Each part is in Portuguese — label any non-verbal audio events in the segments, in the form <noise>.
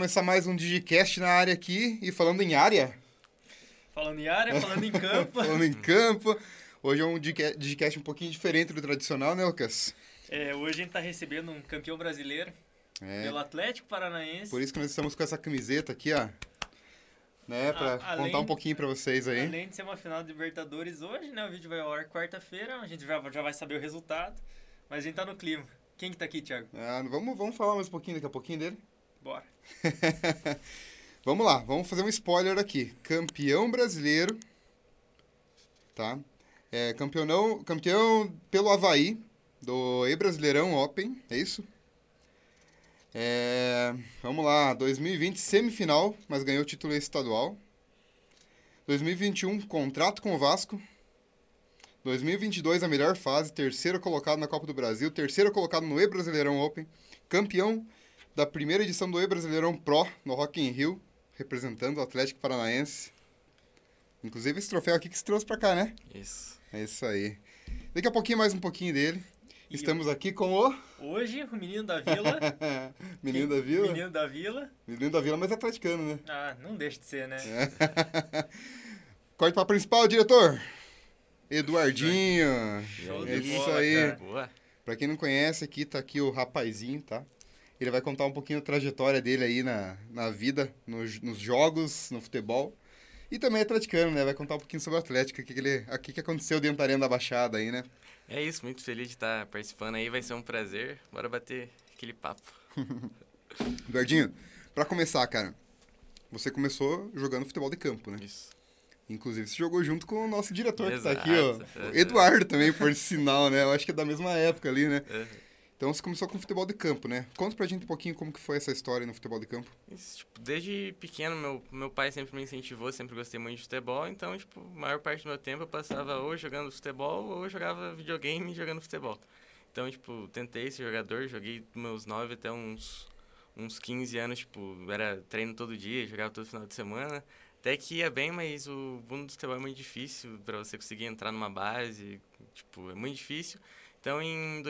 começar mais um Digicast na área aqui. E falando em área, Falando em área, falando em campo. <laughs> falando em campo. Hoje é um Digica- Digicast um pouquinho diferente do tradicional, né, Lucas? É, hoje a gente tá recebendo um campeão brasileiro É. pelo Atlético Paranaense. Por isso que nós estamos com essa camiseta aqui, ó. Né, pra A- além- contar um pouquinho pra vocês aí. Além de ser uma final de Libertadores hoje, né? O vídeo vai ao ar quarta-feira, a gente já, já vai saber o resultado. Mas a gente tá no clima. Quem que tá aqui, Thiago? Ah, vamos, vamos falar mais um pouquinho daqui a pouquinho dele? Bora. <laughs> Vamos lá, vamos fazer um spoiler aqui. Campeão brasileiro, tá? É, campeão, campeão pelo Havaí, do E-Brasileirão Open, é isso? É, vamos lá, 2020 semifinal, mas ganhou o título estadual. 2021 contrato com o Vasco. 2022 a melhor fase, terceiro colocado na Copa do Brasil, terceiro colocado no E-Brasileirão Open, campeão da primeira edição do E-Brasileirão Pro no Rock in Rio, representando o Atlético Paranaense. Inclusive esse troféu aqui que se trouxe pra cá, né? Isso. É isso aí. Daqui a pouquinho mais um pouquinho dele. E Estamos aqui com o Hoje, o menino da vila. <laughs> menino da Vila. Menino da vila. Menino da Vila, mas é atleticano, né? Ah, não deixa de ser, né? <laughs> Corte para principal, diretor. Eduardinho. Show É de isso bola, aí. cara. Boa. Pra quem não conhece, aqui tá aqui o rapazinho, tá? Ele vai contar um pouquinho da trajetória dele aí na, na vida, nos, nos jogos, no futebol. E também é atleticano, né? Vai contar um pouquinho sobre o Atlético, o que, que, ele, o que, que aconteceu dentro da Arena da Baixada aí, né? É isso, muito feliz de estar participando aí, vai ser um prazer. Bora bater aquele papo. <laughs> Eduardinho, pra começar, cara, você começou jogando futebol de campo, né? Isso. Inclusive, você jogou junto com o nosso diretor que tá aqui, Exato. ó. Eduardo também, por sinal, né? Eu acho que é da mesma época ali, né? Uhum. Então você começou com futebol de campo, né? Conta pra gente um pouquinho como que foi essa história no futebol de campo. Isso, tipo, desde pequeno, meu, meu pai sempre me incentivou, sempre gostei muito de futebol, então, tipo, a maior parte do meu tempo eu passava ou jogando futebol ou jogava videogame jogando futebol. Então, tipo, tentei ser jogador, joguei meus 9 até uns, uns 15 anos, tipo, era treino todo dia, jogava todo final de semana. Até que ia bem, mas o mundo do futebol é muito difícil para você conseguir entrar numa base, tipo, é muito difícil. Então, em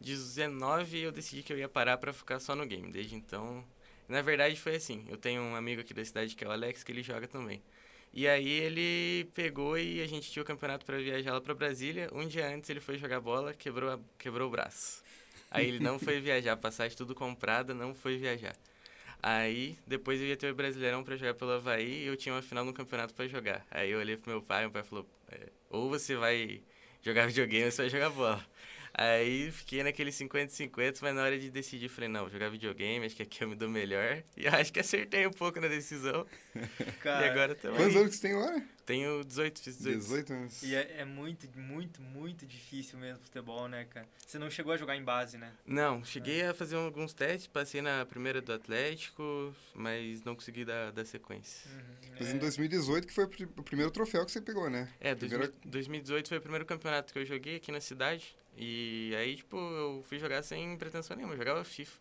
2019 eu decidi que eu ia parar para ficar só no game. Desde então, na verdade foi assim, eu tenho um amigo aqui da cidade que é o Alex, que ele joga também. E aí ele pegou e a gente tinha o campeonato para viajar lá para Brasília. Um dia antes ele foi jogar bola, quebrou, a- quebrou o braço. Aí ele não foi viajar, passagem tudo comprada, não foi viajar. Aí, depois eu ia ter o Brasileirão pra jogar pelo Havaí e eu tinha uma final no campeonato pra jogar. Aí eu olhei pro meu pai, meu pai falou, é, ou você vai jogar videogame ou você vai jogar bola. Aí fiquei naquele 50-50, mas na hora de decidir, falei, não, vou jogar videogame, acho que aqui eu me dou melhor. E acho que acertei um pouco na decisão. <laughs> Cara, e agora também. Quantos anos que você tem agora? Tenho 18, fiz 18. 18 anos. E é, é muito, muito, muito difícil mesmo futebol, né, cara? Você não chegou a jogar em base, né? Não, cheguei a fazer alguns testes, passei na primeira do Atlético, mas não consegui dar, dar sequência. Uhum, Mas é. em 2018 que foi o pri- o primeiro troféu que você pegou, né? É, Primeira- 2000 2018 foi o primeiro campeonato que eu joguei aqui na cidade. E aí, tipo, eu fui jogar sem pretensão nenhuma, eu jogava FIFA.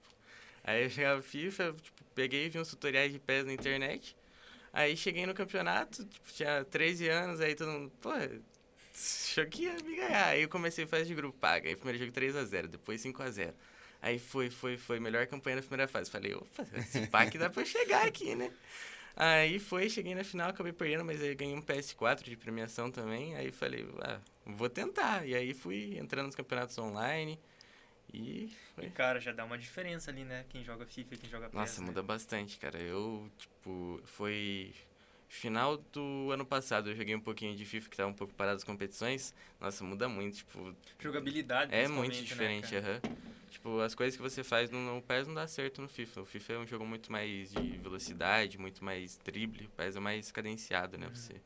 Aí eu jogava FIFA, tipo, peguei, vi uns tutoriais de pés na internet. Aí cheguei no campeonato, tipo, tinha 13 anos, aí todo mundo, pô, achou ia me ganhar. Aí eu comecei a fase de grupo paga, aí primeiro jogo 3x0, depois 5x0. Aí foi, foi, foi, melhor campanha na primeira fase. Falei, opa, esse pack dá pra chegar aqui, né? Aí foi, cheguei na final, acabei perdendo, mas aí ganhei um PS4 de premiação também. Aí falei, ah, vou tentar. E aí fui entrando nos campeonatos online. E E, foi. cara, já dá uma diferença ali, né? Quem joga FIFA e quem joga PES, Nossa, né? muda bastante, cara. Eu, tipo, foi final do ano passado, eu joguei um pouquinho de FIFA que tava um pouco parado as competições. Nossa, muda muito, tipo, Jogabilidade, é muito principalmente, diferente, né, aham. Tipo, as coisas que você faz no, no PES não dá certo no FIFA. O FIFA é um jogo muito mais de velocidade, muito mais drible. O PES é mais cadenciado, né? Uhum. Você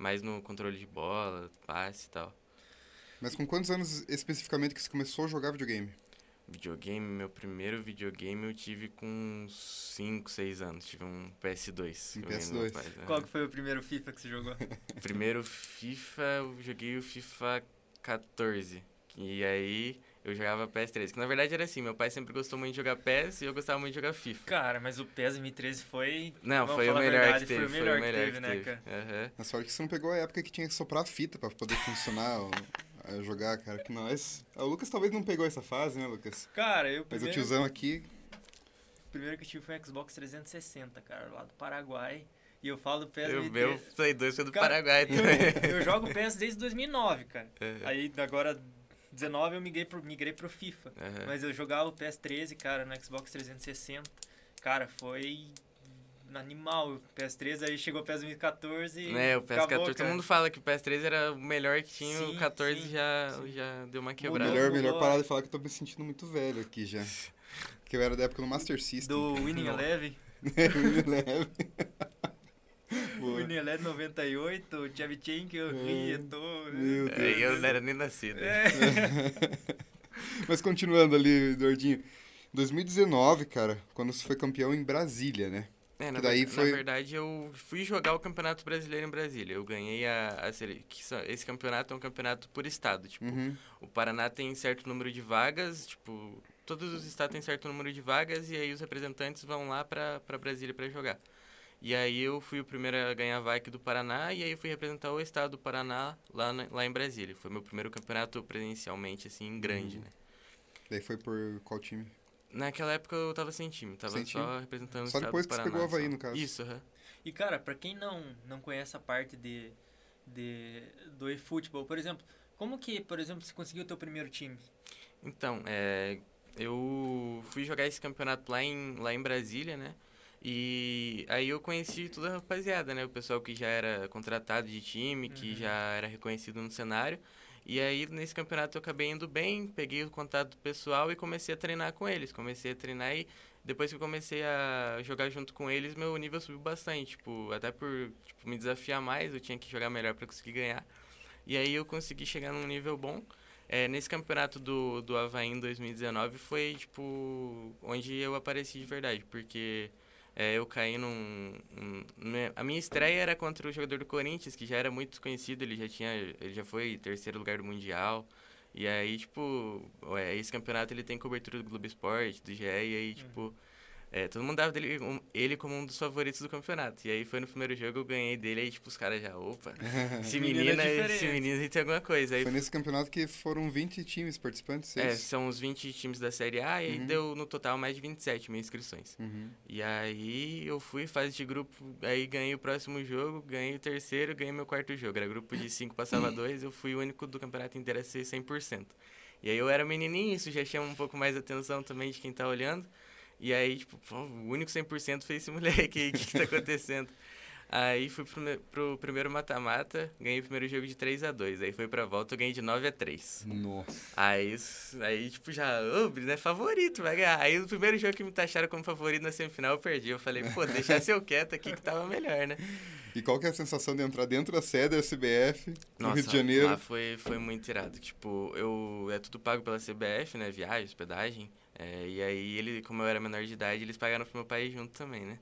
mais no controle de bola, passe e tal. Mas com quantos anos especificamente que você começou a jogar videogame? Videogame, meu primeiro videogame eu tive com uns 5, 6 anos. Tive um PS2. Um que eu ganhei do meu PS2. pai, aham. Qual que foi o primeiro FIFA que você jogou? <laughs> Primeiro FIFA, eu joguei o FIFA 14. E aí eu jogava PS3. Que na verdade era assim, meu pai sempre gostou muito de jogar PS e eu gostava muito de jogar FIFA. Cara, mas o PES 2013 foi... Não, foi o a melhor verdade, que teve. Foi o melhor, que teve, que né, teve. cara? Aham. Na sorte que você não pegou a época que tinha que soprar a fita pra poder funcionar, o- a jogar, cara. Que nós. O Lucas talvez não pegou essa fase, né, Lucas? Cara, eu Mas o primeiro... tiozão aqui. primeiro que eu tive foi um Xbox 360, cara, lá do Paraguai. E eu falo do PES... O me meu Play 2 foi do Cara, Paraguai eu, também. eu jogo PES desde 2009, cara. Aham. <laughs> Aí agora 19 eu migrei pro, migrei pro FIFA. Aham. Mas eu jogava o PS13, cara, no Xbox 360. Cara, foi animal o PS3, aí chegou o PS 2014 e É, o PS14, acabou, todo mundo fala que o PS3 era o melhor que tinha, Sim, o 14 sim, já, sim. já deu uma Mudou. quebrada. Melhor, mudou, melhor é. parar de falar que eu tô me sentindo muito velho aqui já. <laughs> Porque eu era da época do Master System. Do Winning. Eleven. <laughs> Me leve. O Eleven 98, o Tchevchenko, eu ria, tô... Meu Deus. É, eu não era nem nascido. É. <laughs> Mas continuando ali, Eduardinho. 2019, cara, quando você foi campeão em Brasília, né? É, na, daí foi- na verdade, eu fui jogar o Campeonato Brasileiro em Brasília. Eu ganhei a, a sele- Esse campeonato é um campeonato por estado. Tipo, Uhum. o Paraná tem certo número de vagas, tipo, todos os estados têm certo número de vagas e aí os representantes vão lá pra Brasília pra jogar. E aí eu fui o primeiro a ganhar a vaga do Paraná e aí eu fui representar o estado do Paraná lá, na- lá em Brasília. Foi meu primeiro campeonato presencialmente, assim, grande, Uhum. né? Daí foi por qual time? Naquela época eu tava sem time, tava Sem só time? representando Só o estado depois do que você Paraná. pegou o Havaí, só. no caso. Isso, aham. E, cara, pra quem não, não conhece a parte de, de, do eFootball, por exemplo, como que, por exemplo, você conseguiu o teu primeiro time? Então, é, eu fui jogar esse campeonato lá em, lá em Brasília, né? E aí eu conheci toda a rapaziada, né? O pessoal que já era contratado de time, que Uhum. já era reconhecido no cenário. E aí nesse campeonato eu acabei indo bem, peguei o contato do pessoal e comecei a treinar com eles. Comecei a treinar e depois que eu comecei a jogar junto com eles, meu nível subiu bastante. Tipo, até por tipo, me desafiar mais, eu tinha que jogar melhor para conseguir ganhar. E aí eu consegui chegar num nível bom. É, nesse campeonato do, do Havaí em 2019 foi, tipo, onde eu apareci de verdade, porque é, eu caí num, num- né, A minha estreia era contra o jogador do Corinthians, que já era muito conhecido, ele já tinha. Ele já foi terceiro lugar do Mundial. E aí, tipo, é, esse campeonato ele tem cobertura do Globo Esporte, do GE, e aí, tipo, é, todo mundo dava dele, um- ele como um dos favoritos do campeonato. E aí foi no primeiro jogo, eu ganhei dele, aí, tipo, os caras já, opa, <laughs> esse Menino é esse menino aí tem alguma coisa. Aí Foi nesse campeonato que foram 20 times participantes, é, seis? são os 20 times da Série A e aí Uhum. deu no total mais de 27 mil inscrições. Uhum. E aí eu fui, fase de grupo, aí ganhei o próximo jogo, ganhei o terceiro, ganhei meu quarto jogo. Era grupo de 5 passava <laughs> dois, eu fui o único do campeonato inteiro a ser 100%. E aí eu era menininho, isso já chama um pouco mais atenção também de quem tá olhando. E aí, tipo, pô, o único 100% foi esse moleque aí, o que, que tá acontecendo? <laughs> Aí fui pro, pro primeiro mata-mata, ganhei o primeiro jogo de 3 a 2 Aí foi pra volta, eu ganhei de 9 a 3 Nossa. Aí, aí tipo, já, ô, o Brino é favorito, vai ganhar. Aí, o primeiro jogo que me taxaram como favorito na semifinal, eu perdi. Eu falei, pô, deixasse <laughs> eu quieto aqui que tava melhor, né? E qual que é a sensação de entrar dentro da sede da SBF, no Nossa, Rio de Janeiro? lá foi, foi muito irado. Tipo, eu, é tudo pago pela CBF, né, viagem, hospedagem. É, e aí, ele, como eu era menor de idade, eles pagaram pro meu pai junto também, né?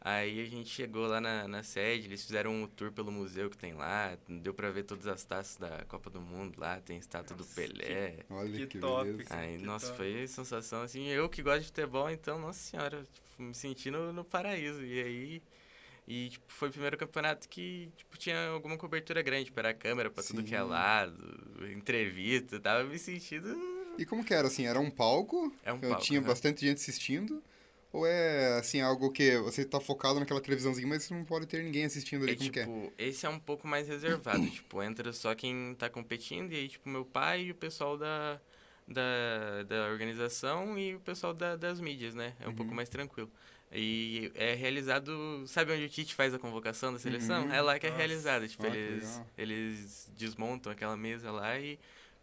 Aí a gente chegou lá na, na sede, eles fizeram um tour pelo museu que tem lá, deu pra ver todas as taças da Copa do Mundo lá, tem estátua do Nossa, Pelé. Olha que, Que top. beleza. Aí, Que nossa, top. foi sensação assim. Eu que gosto de futebol, então, nossa senhora, tipo, me senti no, no paraíso. E aí. E, tipo, foi o primeiro campeonato que, tipo, tinha alguma cobertura grande, tipo, era câmera pra tudo que é lado, entrevista, tava me sentindo. E como que era, assim? Era um palco? É um Eu palco. tinha né? bastante gente assistindo? Ou é, assim, algo que você tá focado naquela televisãozinha, mas você não pode ter ninguém assistindo ali, É, como é? tipo, esse é um pouco mais reservado, <coughs> tipo, entra só quem tá competindo, e aí, tipo, meu pai e o pessoal da, da, da organização e o pessoal da- das mídias, né? É um pouco Uhum. mais tranquilo. E é realizado, sabe onde o Tite faz a convocação da seleção? Uhum. É lá que é Nossa. realizado, tipo, Ah, eles, eles desmontam aquela mesa lá e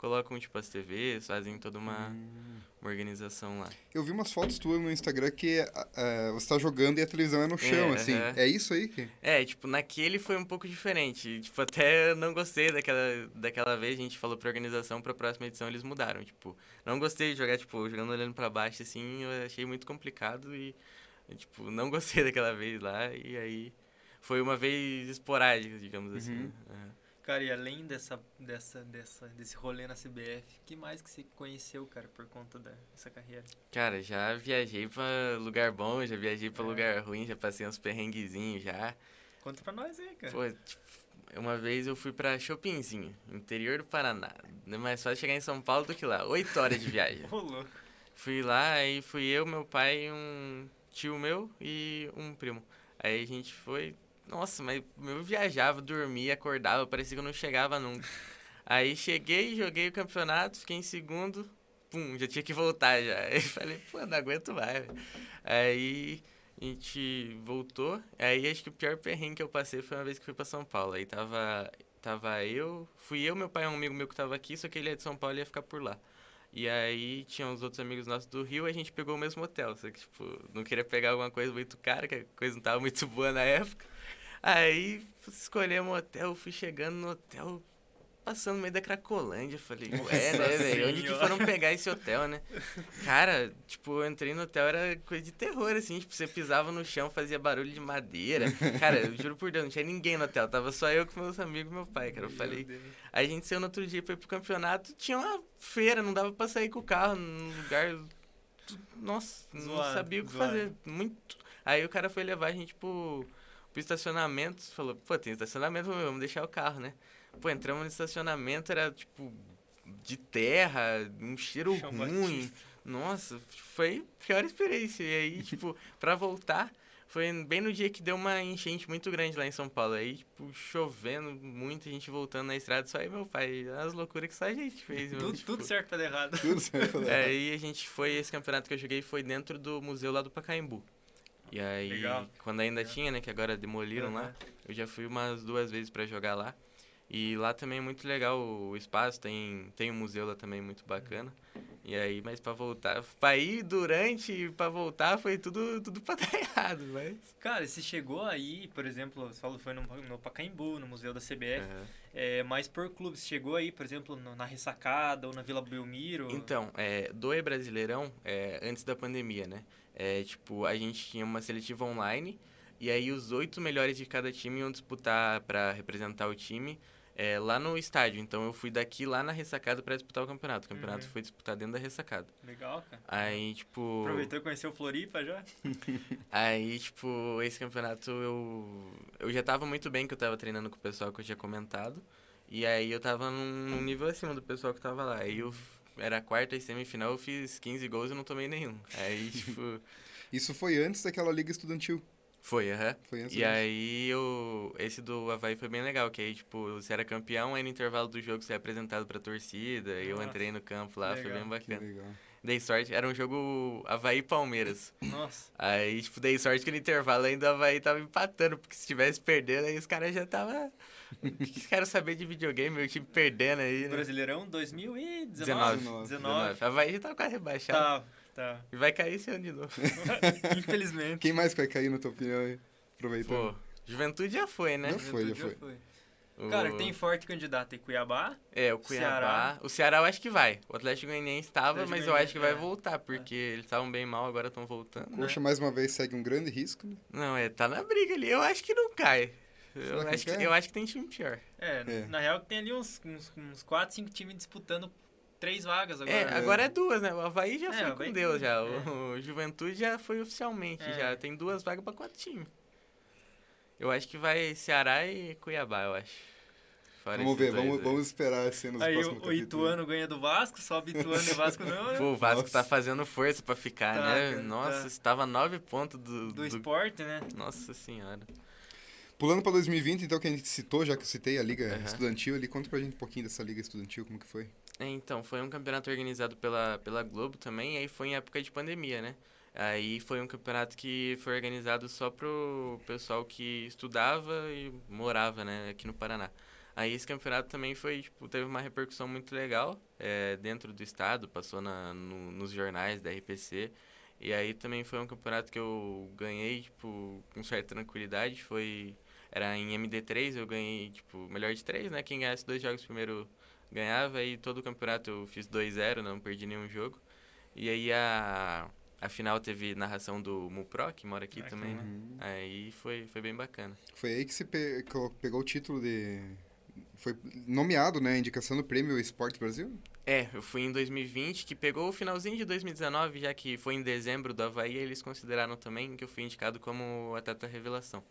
colocam, tipo, as TVs, fazem toda uma, Hum. uma organização lá. Eu vi umas fotos tuas no Instagram que ah, você tá jogando e a televisão é no chão, É, assim. aham. É isso aí que... É, tipo, naquele foi um pouco diferente. Tipo, até não gostei daquela, daquela vez, a gente falou pra organização, pra próxima edição eles mudaram. Tipo, não gostei de jogar, tipo, jogando olhando pra baixo, assim, eu achei muito complicado e, tipo, não gostei <laughs> daquela vez lá. E aí, foi uma vez esporádica, digamos assim. Uhum. Cara, e além dessa, dessa, dessa, desse rolê na CBF, que mais que você conheceu, cara, por conta dessa carreira? Cara, já viajei pra lugar bom, já viajei pra É. lugar ruim, já passei uns perrenguezinhos já. Conta pra nós aí, cara. Pô, tipo, uma vez eu fui pra Chopinzinho, interior do Paraná. É mais fácil chegar em São Paulo do que lá. Oito horas de viagem. <laughs> Ô, louco. Fui lá, aí fui eu, meu pai e um tio meu e um primo. Aí a gente foi. Nossa, mas eu viajava, dormia, acordava, parecia que eu não chegava nunca. Aí cheguei, joguei o campeonato, fiquei em segundo, pum, já tinha que voltar já. <laughs> Aí falei, pô, não aguento mais. Aí a gente voltou. Aí acho que o pior perrengue que eu passei foi uma vez que fui pra São Paulo. Aí tava, tava eu, fui eu, meu pai e um amigo meu que tava aqui, só que ele é de São Paulo e ia ficar por lá. E aí tinha uns outros amigos nossos do Rio, a gente pegou o mesmo hotel. Só que, tipo, não queria pegar alguma coisa muito cara, que a coisa não tava muito <laughs> boa na época. Aí escolhemos um hotel, fui chegando no hotel, passando no meio da Cracolândia. Falei, ué, né, <laughs> velho? Onde que foram pegar esse hotel, né? Cara, tipo, eu entrei no hotel, era coisa de terror, assim. Tipo, você pisava no chão, fazia barulho de madeira. Cara, eu juro por Deus, não tinha ninguém no hotel. Tava só eu com meus amigos e meu pai, cara. Eu falei. Aí a gente saiu no outro dia pra ir pro campeonato, tinha uma feira, não dava pra sair com o carro num lugar. Nossa, não zoado, sabia o que zoado. fazer. Muito. Aí o cara foi levar a gente pro, pro estacionamento, falou, pô, tem estacionamento, vamos deixar o carro, né? Pô, entramos no estacionamento, era tipo de terra, um cheiro Chão ruim. Batista. Nossa, foi a pior experiência. E aí, <laughs> tipo, pra voltar, foi bem no dia que deu uma enchente muito grande lá em São Paulo. Aí, tipo, chovendo, muita gente voltando na estrada, só aí meu pai. As loucuras que só a gente fez. tudo, tipo, <laughs> tudo certo pra dar errado. Tudo certo pra dar errado. Aí a gente foi, esse campeonato que eu joguei foi dentro do museu lá do Pacaembu. E aí, Legal. quando ainda Legal. tinha, né, que agora demoliram uhum. lá, eu já fui umas duas vezes para jogar lá. E lá também é muito legal o espaço, tem, tem um museu lá também muito bacana. E aí, mas pra voltar, pra ir durante e pra voltar foi tudo, tudo pra dar <laughs> errado, mas... Cara, você chegou aí, por exemplo, você falou foi no, no Pacaembu, no Museu da CBF, uhum. é, mas por clubes, chegou aí, por exemplo, no, na Ressacada ou na Vila Belmiro? Então, é, do E Brasileirão, é, antes da pandemia, né? É, tipo, a gente tinha uma seletiva online, e aí os oito melhores de cada time iam disputar para representar o time é, lá no estádio. Então eu fui daqui lá na ressacada para disputar o campeonato. O campeonato uhum. foi disputado dentro da ressacada. Legal, cara. Aí, tipo. Aproveitou e conheceu o Floripa já? <laughs> aí, tipo, esse campeonato eu. Eu já tava muito bem que eu tava treinando com o pessoal que eu tinha comentado. E aí eu tava num, num nível acima do pessoal que tava lá. Aí eu. Era a quarta e semifinal, eu fiz 15 gols e não tomei nenhum. Aí, <laughs> tipo. Isso foi antes daquela liga estudantil. Foi, aham. Uhum. Foi E aí, eu, esse do Havaí foi bem legal, que aí, tipo, você era campeão, aí no intervalo do jogo você é apresentado pra torcida, e eu entrei no campo lá, legal. foi bem bacana. Que legal. Dei sorte, era um jogo Havaí Palmeiras. Nossa. Aí, tipo, dei sorte que no intervalo ainda o Havaí tava empatando, porque se tivesse perdendo, aí os caras já tava... Quero saber de videogame, meu time perdendo aí, né? Brasileirão 2019. 19. 19. 19. Havaí já tava quase rebaixado. Tá. Tá. E vai cair esse ano de novo. <laughs> Infelizmente. Quem mais vai cair, na tua opinião, aí? Aproveitando. Pô, Juventude já foi, né? Já foi, já foi. Já foi. O... Cara, tem forte candidato em Cuiabá. É, o Cuiabá. Ceará. O Ceará eu acho que vai. O Atlético Goianiense estava, mas eu acho que vai é. voltar, porque é. eles estavam bem mal, agora estão voltando. Coxa, né? mais uma vez, segue um grande risco. Né? Não, é, tá na briga ali. Eu acho que não cai. Eu acho que, eu acho que tem time pior. É, é. na real tem ali uns, uns, uns 4, 5 times disputando três vagas agora. É, agora é duas, né? O Havaí já é, foi com Deus já. É. O, Juventude já foi oficialmente, é. já tem duas vagas para quatro times. Eu acho que vai Ceará e Cuiabá, eu acho. Fora vamos ver, vamos, vamos esperar assim nos Aí o, o Ituano ganha do Vasco, sobe Ituano e Vasco não, né? Pô, o Vasco Nossa. tá fazendo força pra ficar, tá, né? Cara, Nossa, tá. estava nove pontos do, do... Do esporte, né? Nossa senhora. Pulando para 2020, então, que a gente citou, já que eu citei a Liga uhum. Estudantil ali, conta pra gente um pouquinho dessa Liga Estudantil, como que foi? É, então, foi um campeonato organizado pela, pela Globo também, aí foi em época de pandemia, né? Aí foi um campeonato que foi organizado só pro pessoal que estudava e morava, né, aqui no Paraná. Aí esse campeonato também foi, tipo, teve uma repercussão muito legal é, dentro do estado, passou na, no, nos jornais da RPC. E aí também foi um campeonato que eu ganhei, tipo, com certa tranquilidade. Foi. Era em MD3, eu ganhei, tipo, melhor de três, né? Quem ganhasse dois jogos primeiro ganhava e todo o campeonato eu fiz 2-0, não perdi nenhum jogo. E aí a, a final teve narração do Mupro, que mora aqui também, né? Uhum. Aí foi, foi bem bacana. Foi aí que você pegou o título de... Foi nomeado, né? Indicação do Prêmio Esporte Brasil? É, eu fui em 2020, que pegou o finalzinho de 2019, já que foi em dezembro do Havaí, eles consideraram também que eu fui indicado como atleta revelação.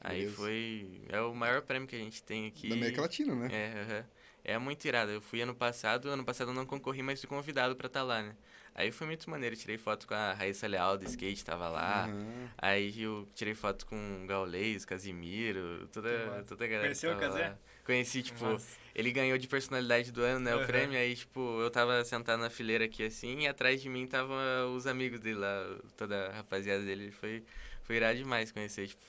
Aí foi. É o maior prêmio que a gente tem aqui. Da América Latina, né? É, uhum. É muito irado. Eu fui ano passado, ano passado eu não concorri, mas fui convidado pra estar tá lá, né? Aí foi muito maneiro, tirei foto com a Raíssa Leal do skate, tava lá. Uhum. Aí eu tirei foto com o Gaulês, Casimiro, toda, toda a galera. Conheceu o Casé? Conheci, tipo, Nossa. ele ganhou de personalidade do ano, né, uhum. o prêmio. Aí, tipo, eu tava sentado na fileira aqui assim, e atrás de mim tava os amigos dele lá, toda a rapaziada dele. Foi, foi irado demais conhecer, tipo,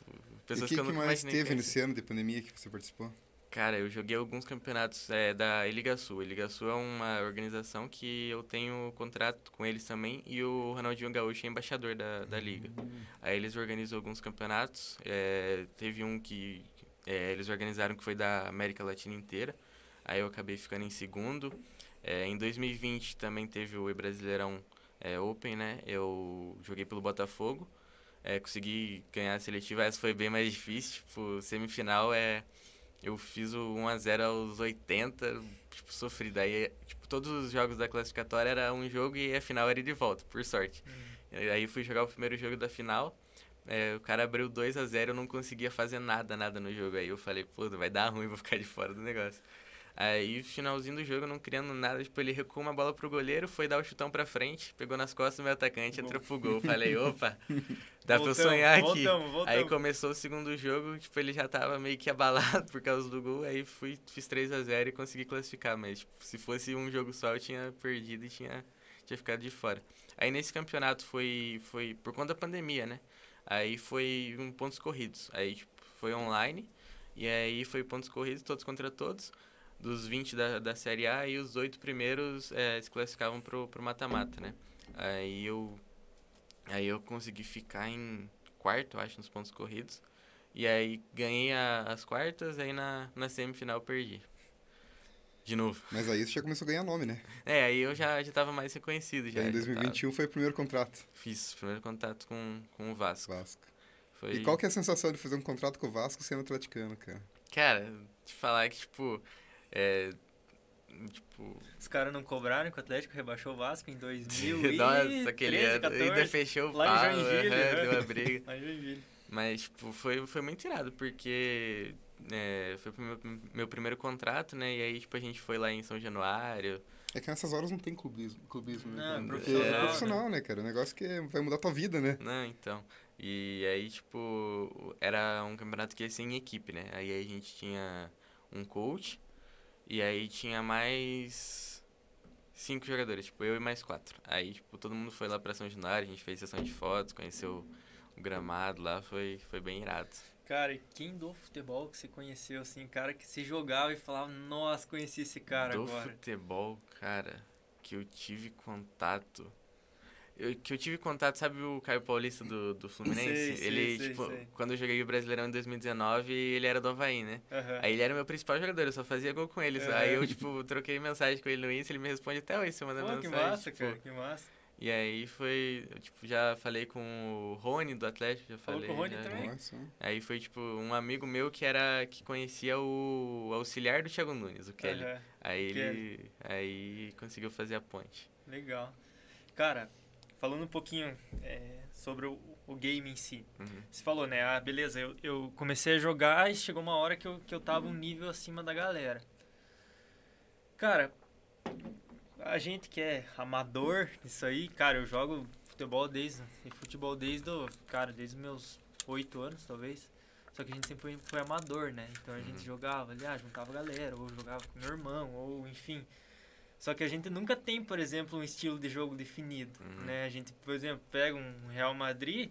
pessoas e que, que eu nunca mais teve nesse ano de pandemia que você participou? Cara, eu joguei alguns campeonatos é, da Eliga Sul. A Eliga Sul é uma organização que eu tenho contrato com eles também e o Ronaldinho Gaúcho é embaixador da, da liga. Uhum. Aí eles organizam alguns campeonatos. É, teve um que é, eles organizaram que foi da América Latina inteira. Aí eu acabei ficando em segundo. É, em 2020 também teve o Brasileirão é, Open, né? Eu joguei pelo Botafogo. É, consegui ganhar a seletiva. Essa foi bem mais difícil. Tipo, semifinal é eu fiz o 1x0 aos 80, tipo, sofrido. Aí, tipo, todos os jogos da classificatória era um jogo e a final era de volta, por sorte. Uhum. Aí fui jogar o primeiro jogo da final. É, o cara abriu 2 a 0 eu não conseguia fazer nada, nada no jogo. Aí eu falei, pô, vai dar ruim, vou ficar de fora do negócio. Aí, finalzinho do jogo, não criando nada, tipo, ele recuou uma bola pro goleiro, foi dar o chutão pra frente, pegou nas costas do meu atacante, entrou pro gol. Falei, <laughs> opa, dá voltamos, pra eu sonhar aqui. Voltamos, voltamos. Aí começou o segundo jogo, tipo, ele já tava meio que abalado <laughs> por causa do gol, aí fui, fiz 3 a 0 e consegui classificar, mas tipo, se fosse um jogo só, eu tinha perdido e tinha, tinha ficado de fora. Aí nesse campeonato foi, foi por conta da pandemia, né? Aí foi um pontos corridos, aí tipo, foi online, e aí foi pontos corridos, todos contra todos dos 20 da, da Série A e os oito primeiros é, se classificavam pro, pro mata-mata, né? Aí eu, aí eu consegui ficar em quarto, acho, nos pontos corridos. E aí ganhei a, as quartas, aí na, na semifinal perdi. De novo. Mas aí você já começou a ganhar nome, né? É, aí eu já, já tava mais reconhecido. Já, em 2021 tava... foi o primeiro contrato. Fiz primeiro contato com, com o Vasco. Vasco. Foi... E qual que é a sensação de fazer um contrato com o Vasco sendo atleticano, cara? Cara, te falar que, tipo, é, tipo... Os caras não cobraram que o Atlético rebaixou o Vasco em 2000 <laughs> Nossa, aquele ano. Ainda fechou o lá pau, em Joinville, né? deu uma briga. <laughs> lá em Joinville. Mas, tipo, foi, foi muito irado, porque é, foi o meu, meu primeiro contrato, né? E aí, tipo, a gente foi lá em São Januário. É que nessas horas não tem clubismo, clubismo né? Não, é profissional, é profissional, né? né, cara? O negócio que vai mudar a tua vida, né? Não, então. E aí, tipo, era um campeonato que ia ser em equipe, né? Aí a gente tinha um coach, e aí tinha mais cinco jogadores, tipo, eu e mais quatro. Aí, tipo, todo mundo foi lá pra São Januário, a gente fez sessão de fotos, conheceu o gramado lá, foi, foi bem irado. Cara, e quem do futebol que você conheceu, assim, cara que se jogava e falava, nossa, conheci esse cara do agora? Do futebol, cara, que eu tive contato eu, que eu tive contato, sabe o Caio Paulista do, do Fluminense? Sei, ele, sei, tipo, sei. quando eu joguei o Brasileirão em 2019, ele era do Havaí, né? Uhum. Aí ele era meu principal jogador, eu só fazia gol com ele. Uhum. Aí eu, tipo, troquei mensagem com ele no Insta, ele me responde até hoje, você mandando Pô, mensagem. que massa, tipo, cara, que massa. E aí foi, eu, tipo, já falei com o Rony do Atlético, já falei. Falou com o Rony já, também? Nossa. Aí foi, tipo, um amigo meu que era, que conhecia o auxiliar do Thiago Nunes, o Kelly. Uhum. Aí ele, aí conseguiu fazer a ponte. Legal. Cara, falando um pouquinho é, sobre o, o, game em si. Uhum. Você falou, né? Ah, beleza, eu, eu comecei a jogar e chegou uma hora que eu, que eu tava um nível acima da galera. Cara, a gente que é amador isso aí, cara, eu jogo futebol desde futebol desde cara, desde meus oito anos, talvez. Só que a gente sempre foi, foi amador, né? Então a gente uhum. jogava ali, ah, juntava galera, ou jogava com meu irmão, ou enfim. Só que a gente nunca tem, por exemplo, um estilo de jogo definido, uhum. né? A gente, por exemplo, pega um Real Madrid,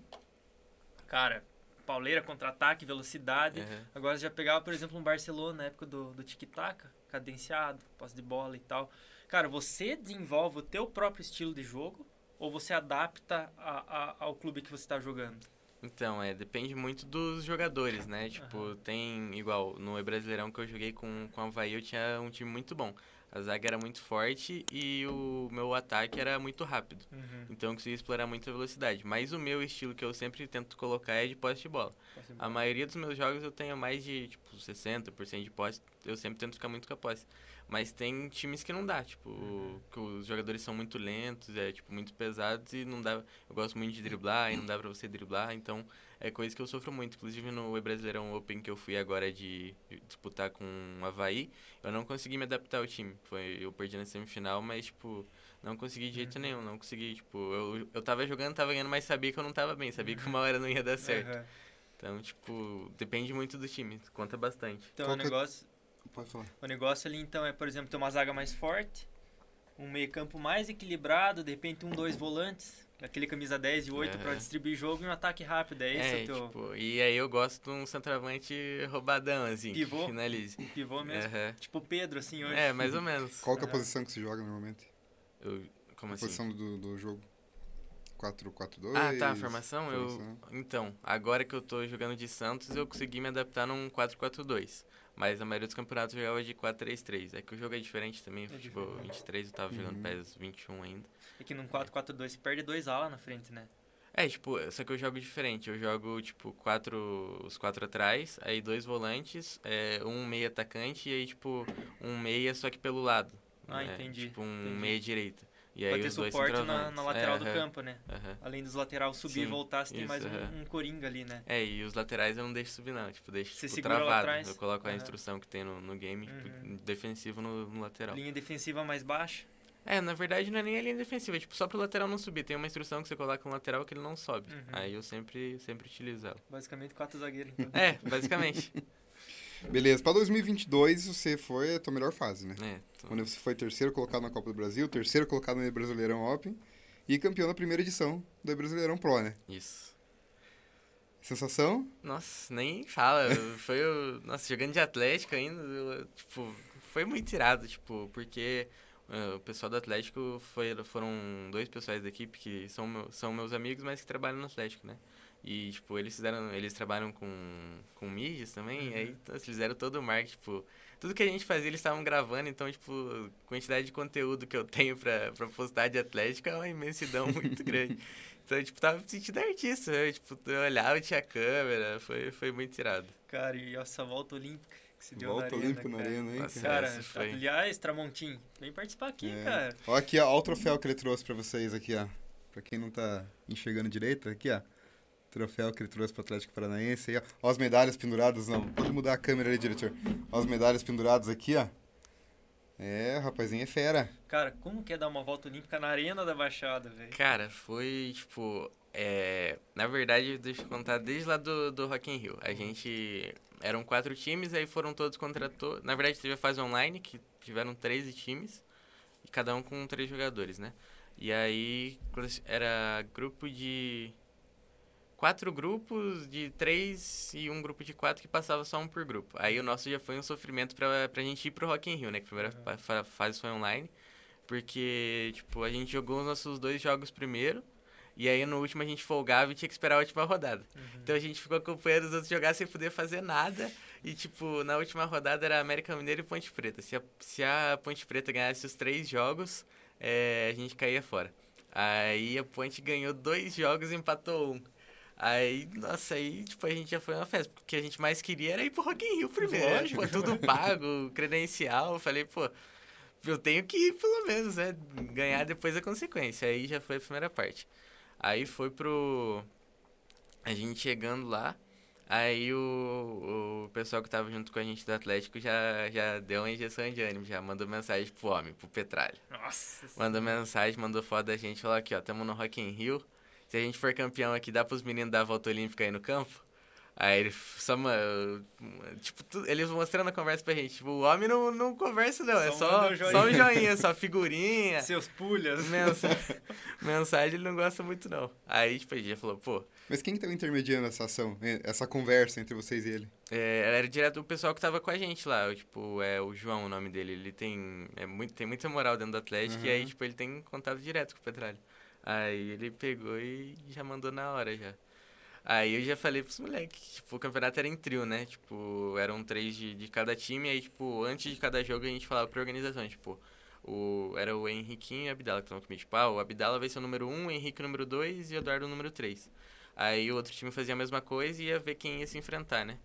cara, pauleira, contra-ataque, velocidade. Uhum. Agora já pegava, por exemplo, um Barcelona na época do, do tic-tac, cadenciado, posse de bola e tal. Cara, você desenvolve o teu próprio estilo de jogo ou você adapta a, a, ao clube que você está jogando? Então, é, depende muito dos jogadores, né? Tipo, uhum. tem, igual, no Brasileirão que eu joguei com, com a Havaí, eu tinha um time muito bom. A zaga era muito forte e o meu ataque era muito rápido. Uhum. Então eu conseguia explorar muita velocidade. Mas o meu estilo que eu sempre tento colocar é de posse de bola. Posse de bola. A maioria dos meus jogos eu tenho mais de tipo, 60% de posse, eu sempre tento ficar muito com a posse. Mas tem times que não dá, tipo, Uhum. que os jogadores são muito lentos, é tipo muito pesados e não dá. Eu gosto muito de driblar e não dá pra você driblar, então é coisa que eu sofro muito. Inclusive no Brasileirão Open que eu fui agora de disputar com o Havaí, eu não consegui me adaptar ao time. Foi, eu perdi na semifinal, mas tipo, não consegui de jeito Uhum. nenhum, não consegui, tipo, eu, eu tava jogando, tava ganhando, mas sabia que eu não tava bem, sabia que uma hora não ia dar certo. Aham. Então, tipo, depende muito do time, conta bastante. Então Qual o que é- negócio, Pode falar. o negócio ali então é, por exemplo, ter uma zaga mais forte, um meio-campo mais equilibrado, de repente um, dois volantes, aquele camisa 10 e 8 pra Aham. distribuir jogo e um ataque rápido. É esse É, teu tipo, e aí eu gosto de um centroavante roubadão, assim, Pivô? que finalize. pivô mesmo. Aham. Tipo o Pedro, assim, hoje. É, mais ou menos. Qual que é a posição que se joga normalmente? Eu- como a assim? posição do, do jogo? 4-4-2? Ah, tá, a formação? Eu, formação. então, agora que eu tô jogando de Santos, eu consegui me adaptar num 4-4-2. Mas a maioria dos campeonatos eu jogava de 4-3-3. É que o jogo é diferente também, É futebol diferente. 23 eu tava jogando Uhum. PES 21 ainda. É que num 4-4-2 você perde dois alas na frente, né? É, tipo, só que eu jogo diferente. Eu jogo, tipo, quatro, os quatro atrás, aí dois volantes, é, um meia atacante e aí, tipo, um meia só que pelo lado. Ah, né? entendi, Tipo, um entendi. meia direita. E aí ter os dois suporte na, na lateral É, do aham, campo, né? aham. Além dos laterais subir e Sim, voltar, você tem mais isso, um, aham. um coringa ali, né? É, e os laterais eu não deixo subir, não. Tipo, deixo Você tipo, travado. atrás? Eu coloco a instrução que tem no, no game, tipo, Uhum. defensivo no, no lateral. Linha defensiva mais baixa. É, na verdade não é nem a linha defensiva, é tipo só pro lateral não subir. Tem uma instrução que você coloca no lateral que ele não sobe. Uhum. Aí eu sempre, sempre utilizo ela. Basicamente quatro zagueiros, então. É, basicamente. <laughs> Beleza, pra 2022 você foi a tua melhor fase, né? é, tô- Onde você foi terceiro colocado na Copa do Brasil, terceiro colocado no Brasileirão Open e campeão na primeira edição do Brasileirão Pro, né? Isso. Sensação? Nossa, nem fala. <laughs> Foi o. Nossa, jogando de Atlético ainda, eu, tipo, foi muito irado, tipo, porque eh, o pessoal do Atlético foi, foram dois pessoais da equipe que são, meu- são meus amigos, mas que trabalham no Atlético, né? E, tipo, eles fizeram. Eles trabalham com, com mídias também, Uhum. e aí então, eles fizeram todo o marketing, tipo. Tudo que a gente fazia, eles estavam gravando, então, tipo, a quantidade de conteúdo que eu tenho pra, pra postar de Atlético é uma imensidão <laughs> muito grande. Então, tipo, tava me sentindo artista, eu, tipo, eu olhava, tinha câmera, foi, foi muito tirado. Cara, e essa volta olímpica que se deu Volta na olímpica na arena, hein? Nossa, cara? Cara, foi- aliás, Tramontim, vem participar aqui, É. cara. Ó aqui, ó, ó o troféu que ele trouxe pra vocês aqui, ó. Pra quem não tá enxergando direito, aqui, ó. Troféu que ele trouxe pro Atlético Paranaense aí, ó. Ó as medalhas penduradas, não. Pode mudar a câmera ali, diretor. Ó as medalhas penduradas aqui, ó. É, o rapazinho é fera. Cara, como que é dar uma volta olímpica na arena da Baixada, velho? Cara, foi, tipo, é... Na verdade, deixa eu contar, desde lá do, do Rock in Rio. A gente... Eram quatro times, aí foram todos contra todos. Na verdade, teve a fase online, que tiveram 13 times. E cada um com três jogadores, né? E aí, era grupo de... Quatro grupos de três e um grupo de quatro que passava só um por grupo. Aí o nosso já foi um sofrimento pra, pra gente ir pro Rock in Rio, né? Que a primeira Uhum. fa- fa- fase foi online. Porque, tipo, a gente jogou os nossos dois jogos primeiro. E aí no último a gente folgava e tinha que esperar a última rodada. Uhum. Então a gente ficou acompanhando os outros jogar sem poder fazer nada. E, tipo, na última rodada era América Mineiro e Ponte Preta. Se a, se a Ponte Preta ganhasse os três jogos, é, a gente caía fora. Aí a Ponte ganhou dois jogos e empatou um. Aí, nossa, aí, tipo, a gente já foi uma festa. Porque o que a gente mais queria era ir pro Rock in Rio primeiro. né? Lógico. Pô, tudo pago, <laughs> credencial. Eu falei, pô, eu tenho que ir pelo menos, né? Ganhar depois a consequência. Aí já foi a primeira parte. Aí foi pro. A gente chegando lá. Aí o, o pessoal que tava junto com a gente do Atlético já, já deu uma injeção de ânimo, já mandou mensagem pro homem, pro Petralha. Nossa Mandou mensagem, mandou foto da gente, falou aqui, ó, tamo no Rock in Rio. Se a gente for campeão aqui, dá pros meninos dar a volta olímpica aí no campo? Aí ele só, mano, tipo, tu- eles mostrando a conversa pra gente. Tipo, o homem não, não conversa, não. é Só só, um só um joinha. <laughs> só figurinha. Seus pulhas. Mensa- <laughs> mensagem ele não gosta muito, não. Aí, tipo, a gente já falou, pô, Mas quem que tava intermediando essa ação, essa conversa entre vocês e ele? É, era direto o pessoal que tava com a gente lá, tipo, é o João o nome dele, ele tem, é muito, tem muita moral dentro do Atlético e aí, Uhum. tipo, ele tem contato direto com o Petralha. Aí ele pegou e já mandou na hora já. Aí eu já falei pros moleques, tipo, o campeonato era em trio, né? Tipo, eram três de, de cada time, aí, tipo, antes de cada jogo a gente falava pra organização, tipo, o, era o Henriquinho e o Abdala que estavam comigo. Tipo, ah, o Abdala vai ser o número um, o Henrique o número dois e o Eduardo o número três. Aí o outro time fazia a mesma coisa e ia ver quem ia se enfrentar, né?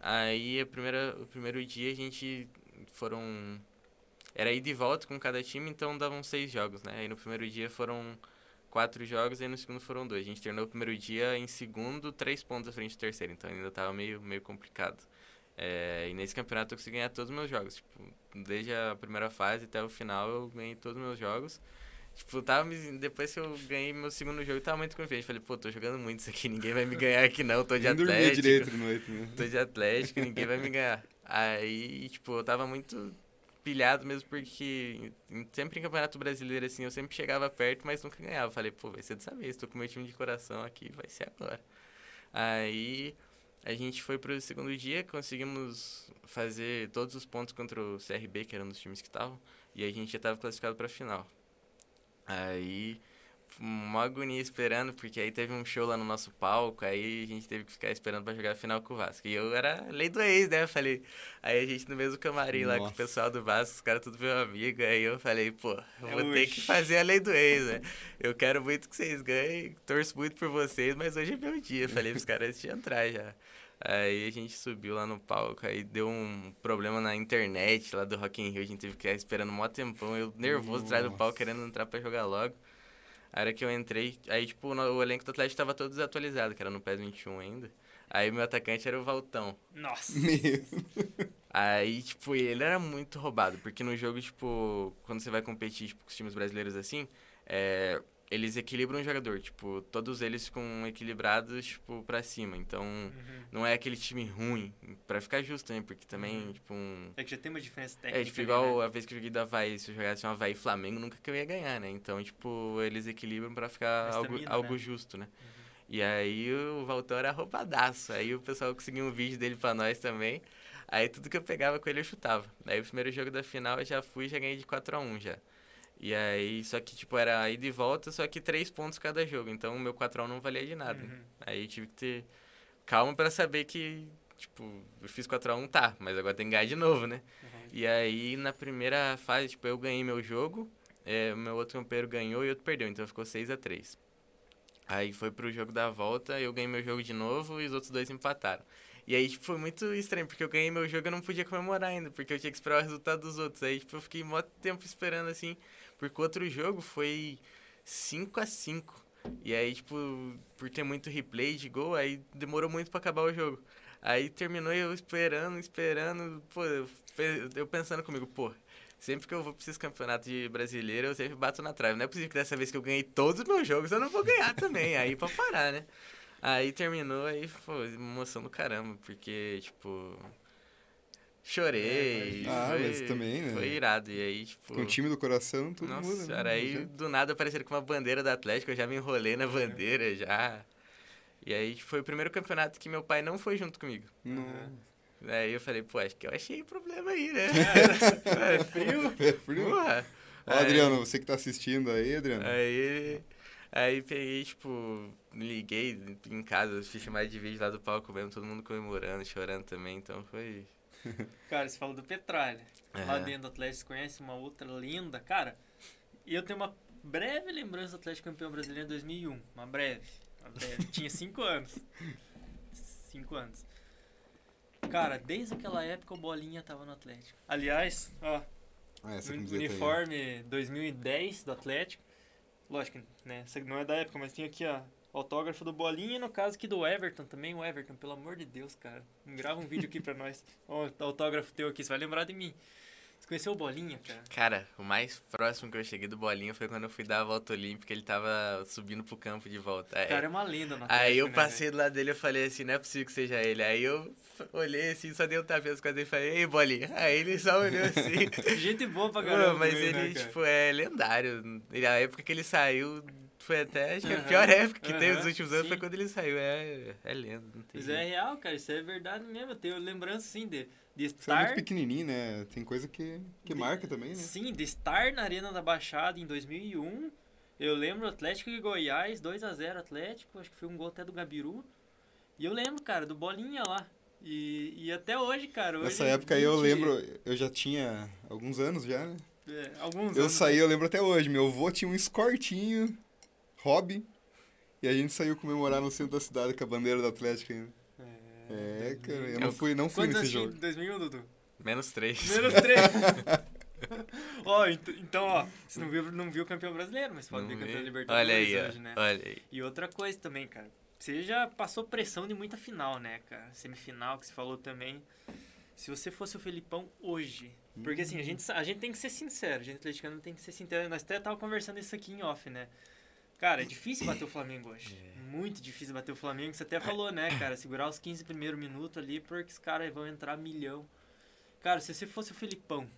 Aí a primeira, o primeiro dia a gente foram. Era ida e volta com cada time, então davam seis jogos, né? Aí no primeiro dia foram quatro jogos, aí no segundo foram dois. A gente terminou o primeiro dia em segundo, três pontos à frente do terceiro, então ainda tava meio, meio complicado. É, e nesse campeonato eu consegui ganhar todos os meus jogos. Tipo, desde a primeira fase até o final eu ganhei todos os meus jogos. Tipo, tava me, depois que eu ganhei meu segundo jogo, eu tava muito confiante. Falei, pô, tô jogando muito isso aqui, ninguém vai me ganhar aqui não, tô de dormia Atlético. direito de noite, né? Tô de Atlético, ninguém vai me ganhar. Aí, tipo, eu tava muito pilhado mesmo porque em- sempre em Campeonato Brasileiro, assim, eu sempre chegava perto, mas nunca ganhava. Falei, pô, vai ser dessa vez, tô com meu time de coração aqui, vai ser agora. Aí a gente foi pro segundo dia, conseguimos fazer todos os pontos contra o CRB, que era um dos times que estavam, e a gente já tava classificado pra final. Aí, uma agonia esperando, porque aí teve um show lá no nosso palco, aí a gente teve que ficar esperando pra jogar a final com o Vasco. E eu era lei do ex, né? Eu falei, aí a gente no mesmo camarim lá com o Nossa. pessoal do Vasco, os caras tudo meu amigo, aí eu falei, pô, eu vou ter que fazer a lei do ex, né? Eu quero muito que vocês ganhem, torço muito por vocês, mas hoje é meu dia. Falei pros caras antes de entrar já. Aí a gente subiu lá no palco, aí deu um problema na internet lá do Rock in Rio, a gente teve que ficar esperando um mó tempão, eu nervoso atrás do palco, Nossa. querendo entrar pra jogar logo. A hora que eu entrei, aí tipo, o no- o elenco do Atlético tava todo desatualizado, que era no PES 21 ainda. Aí o meu atacante era o Valtão. Nossa. Mesmo. Aí, tipo, ele era muito roubado, porque no jogo, tipo, quando você vai competir tipo, com os times brasileiros assim, é, eles equilibram o jogador, tipo, todos eles ficam equilibrados, tipo, pra cima. Então, Uhum. não é aquele time ruim, pra ficar justo também, porque também, Uhum. tipo, um... É que já tem uma diferença técnica. É, tipo, igual né? a vez que eu joguei do Havaí, se eu jogasse um Havaí e Flamengo, nunca que eu ia ganhar, né? Então, tipo, eles equilibram pra ficar A algo, estamina, algo né? justo, né? Uhum. E aí o Valtão era roubadaço. Aí o pessoal conseguiu um vídeo dele pra nós também. Aí tudo que eu pegava com ele eu chutava. Aí o primeiro jogo da final eu já fui e já ganhei de 4x1 já. E aí, só que tipo, era ida e volta, só que três pontos cada jogo. Então o meu 4x1 não valia de nada. Uhum. Aí eu tive que ter calma pra saber que, tipo, eu fiz 4x1, tá, mas agora tem que ganhar de novo, né? Uhum. E aí, na primeira fase, tipo, eu ganhei meu jogo, é, o meu outro companheiro ganhou e outro perdeu, então ficou 6 a 3 Aí foi pro jogo da volta, eu ganhei meu jogo de novo e os outros dois empataram. E aí, tipo, foi muito estranho, porque eu ganhei meu jogo e eu não podia comemorar ainda, porque eu tinha que esperar o resultado dos outros. Aí, tipo, eu fiquei mó tempo esperando, assim, porque o outro jogo foi 5 a 5 E aí, tipo, por ter muito replay de gol, aí demorou muito pra acabar o jogo. Aí terminou eu esperando, esperando, pô, eu, pe- eu pensando comigo, pô, sempre que eu vou pra esses campeonatos de brasileiro, eu sempre bato na trave. Não é possível que dessa vez que eu ganhei todos os meus jogos, eu não vou ganhar também. <laughs> Aí pra parar, né? Aí terminou, aí, pô, emoção do caramba, porque, tipo. Chorei. É, Ah, foi, mas também, né? Foi irado. E aí, tipo. Com o time do coração, tudo Nossa, muda. né? cara, aí Já- do nada apareceram com uma bandeira do Atlético, eu já me enrolei na bandeira já. E aí foi o primeiro campeonato que meu pai não foi junto comigo. Não. Aí eu falei, pô, acho que eu achei problema aí, né? <laughs> É frio? É frio. Porra. Ó, Adriano, você que tá assistindo aí, Adriano. Aí, aí peguei, tipo, liguei em casa, fiz chamada de vídeo lá do palco mesmo, todo mundo comemorando, chorando também, então foi... <laughs> Cara, você falou do Petralha. Lá É. dentro do Atlético, você conhece uma outra lenda. Cara, e eu tenho uma breve lembrança do Atlético campeão brasileiro em 2001. Uma breve. Uma breve. Tinha <laughs> 5 anos. 5 anos. Cara, desde aquela época o Bolinha tava no Atlético. Aliás, ó, Ah, camiseta aí. uniforme 2010 do Atlético. Lógico, né? Essa não é da época, mas tem aqui, ó. Autógrafo do Bolinha e no caso aqui do Everton também. O Everton, pelo amor de Deus, cara. Grava um vídeo aqui pra nós. <laughs> Ó, autógrafo teu aqui, você vai lembrar de mim. Você conheceu o Bolinha, cara? Cara, o mais próximo que eu cheguei do Bolinha foi quando eu fui dar a volta olímpica, ele tava subindo pro campo de volta. O Aí- cara é uma lenda Atlético, Aí eu né, passei do lado dele e falei assim, não é possível que seja ele. Aí eu olhei assim, só dei um nas costas dele e falei, ei, Bolinha. Aí ele só olhou assim. <laughs> Gente boa pra caramba. mas ele, né, tipo, é lendário. Ele, a época que ele saiu foi até, acho que a Aham, pior época que teve nos últimos anos foi sim. quando ele saiu. É, é lenda, não tem Mas é jeito. real, cara. Isso é verdade mesmo. Eu tenho lembrança, sim, de, de Você é muito estar... pequenininho, né? Tem coisa que, que De- marca também, né? Sim, de estar na Arena da Baixada em 2001. Eu lembro Atlético e Goiás, 2x0 Atlético. Acho que foi um gol até do Gabiru. E eu lembro, cara, do Bolinha lá. E, e até hoje, cara. Hoje, Nessa época aí eu 20, lembro, eu já tinha alguns anos já, né? é, alguns Eu anos. saí, eu lembro até hoje. Meu avô tinha um escortinho, hobby, e a gente saiu comemorar no centro da cidade com a bandeira do Atlético ainda. É, É, cara, eu não fui, não fui Quantos nesse anos jogo. tinha em 2001, Dudu? Menos três. Menos 3. <laughs> ó, ent- então, ó, você não viu, não viu o campeão brasileiro, mas pode Não ver campeão vi. Libertadores Olha aí, hoje, ó. né? Olha aí. E outra coisa também, cara. Você já passou pressão de muita final, né, cara? Semifinal que você falou também. Se você fosse o Felipão hoje. Porque assim, a gente, sa- a gente tem que ser sincero, a gente atleticano tem que ser sincero. Nós até tava conversando isso aqui em off, né? Cara, é difícil bater o Flamengo hoje. Muito difícil bater o Flamengo. Você até falou, né, cara? Segurar os 15 primeiros minutos ali, porque os caras vão entrar milhão. Cara, se você fosse o Felipão,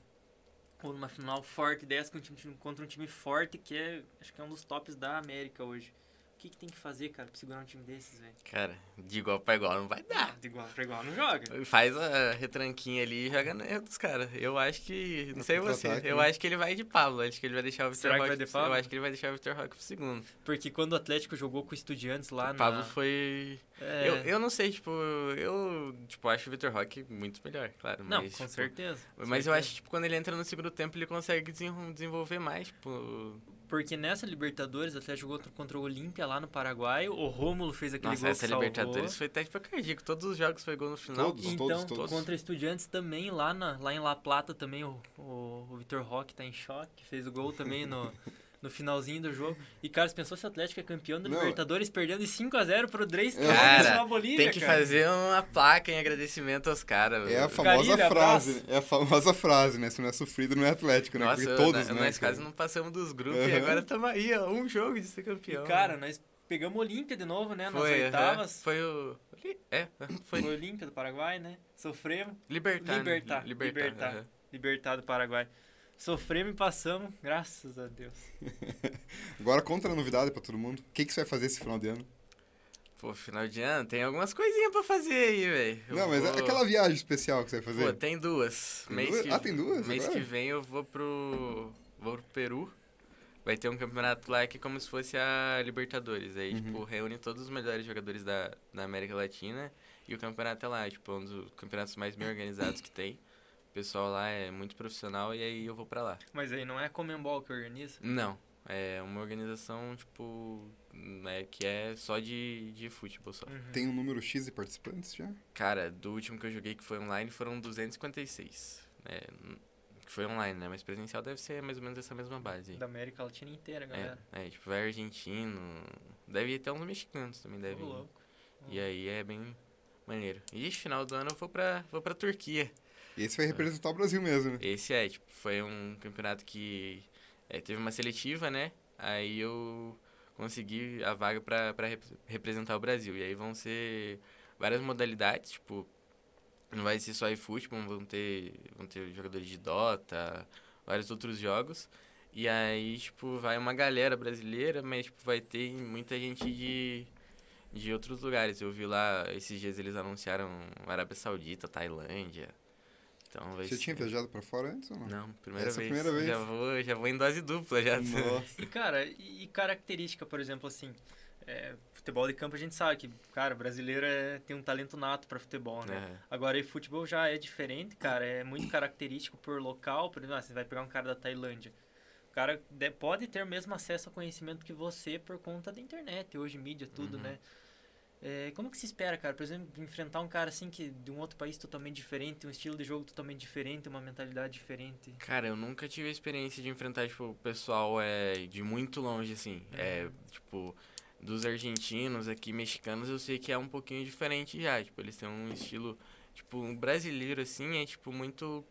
ou numa final forte dessa contra um time forte que é, acho que é um dos tops da América hoje. O que, que tem que fazer, cara, pra segurar um time desses, velho? Cara, de igual pra igual não vai dar. De igual pra igual, não joga. Faz a retranquinha ali e joga erro dos caras. Eu acho que. Não sei você. contra-ataque, Eu né? acho que ele vai de Pablo. Acho que ele vai deixar o Vitor Será Roque. de pro-? Eu acho que ele vai deixar o Vitor Roque pro segundo. Porque quando o Atlético jogou com o Estudiantes lá o Pablo na... foi. É... Eu, eu não sei, tipo, eu tipo, acho o Vitor Roque muito melhor, claro. Não, mas, com tipo, certeza. com Mas eu certeza. acho que tipo, quando ele entra no segundo tempo, ele consegue desen- desenvolver mais, tipo. Porque nessa Libertadores, o Atlético jogou contra o Olímpia lá no Paraguai. O Rômulo fez aquele Nossa, gol essa que. Libertadores foi até tipo cardíaco. Todos os jogos foi gol no final. Todos. Então, todos. contra Estudiantes também, lá, na, lá em La Plata também, o, o, o Vitor Roque tá em choque, fez o gol também no, <laughs> no finalzinho do jogo. E, cara, você pensou se o Atlético é campeão da. Libertadores perdendo de 5x0 pro Drake Cara, na Bolívia, Tem que cara. fazer uma placa em agradecimento aos caras. É a velho. famosa Carilho, frase, abraço. é a famosa frase, né? Se não é sofrido, não é Atlético, né? Nossa, Porque todos, na, né? nós quase não passamos dos grupos e Aham. agora estamos aí, ó, um jogo de ser E, campeão. cara, nós pegamos o Olímpia de novo, né, nas foi, oitavas. Foi o. É, foi. Foi o Olímpia do Paraguai, né? Sofremos. Libertar. né? Libertar, Libertar. Libertar do Paraguai. Sofremos e passamos, graças a Deus. <laughs> Agora conta a novidade pra todo mundo. O que, que você vai fazer esse final de ano? Pô, final de ano tem algumas coisinhas pra fazer aí, velho. Eu não, mas é vou- aquela viagem especial que você vai fazer. Pô, tem duas. Tem mês duas? Que... Ah, tem duas Mês agora? que vem eu vou pro. Vou pro Peru. Vai ter um campeonato lá que é como se fosse a Libertadores. Aí, Uhum. tipo, reúne todos os melhores jogadores da, da América Latina. E o campeonato é lá, tipo, um dos campeonatos mais bem organizados que tem. O pessoal lá é muito profissional e aí eu vou pra lá. Mas aí não é a Comembol que organiza? Não, é uma organização, tipo, é, que é só de, de futebol só. Uhum. Tem um número X de participantes já? Cara, do último que eu joguei que foi online foram 256. É, n- que foi online, né? Mas presencial deve ser mais ou menos essa mesma base. aí. Da América Latina inteira, galera. É, é, tipo, vai argentino. Deve ir até uns mexicanos também, deve louco. E aí é bem maneiro. E final do ano eu vou pra, vou pra Turquia. Esse vai representar o Brasil mesmo, né? Esse é, tipo, foi um campeonato que é, teve uma seletiva, né? Aí eu consegui a vaga pra rep- representar o Brasil. E aí vão ser várias modalidades, tipo, não vai ser só eFootball, vão ter, vão ter jogadores de Dota, vários outros jogos. E aí, tipo, vai uma galera brasileira, mas, tipo, vai ter muita gente de, de outros lugares. Eu vi lá, esses dias eles anunciaram Arábia Saudita, Tailândia. Então vai Você ser... tinha viajado pra fora antes ou não? Não, primeira Essa é a vez. primeira vez. Já vou, já vou em dose dupla já. Nossa. E, cara, e, característica, por exemplo, assim, é, futebol de campo a gente sabe que, cara, brasileiro é, tem um talento nato pra futebol, né? É. Agora, e futebol já é diferente, cara, é muito característico por local, por exemplo, ah, você vai pegar um cara da Tailândia. O cara de- pode ter o mesmo acesso ao conhecimento que você por conta da internet, hoje mídia, tudo, Uhum. né? É, como que se espera, cara? Por exemplo, enfrentar um cara assim que de um outro país totalmente diferente, um estilo de jogo totalmente diferente, uma mentalidade diferente. Cara, eu nunca tive a experiência de enfrentar, tipo, pessoal é, de muito longe, assim. É, tipo, dos argentinos aqui, mexicanos, eu sei que é um pouquinho diferente já. Tipo, eles têm um estilo, tipo, um brasileiro, assim, é, tipo, muito...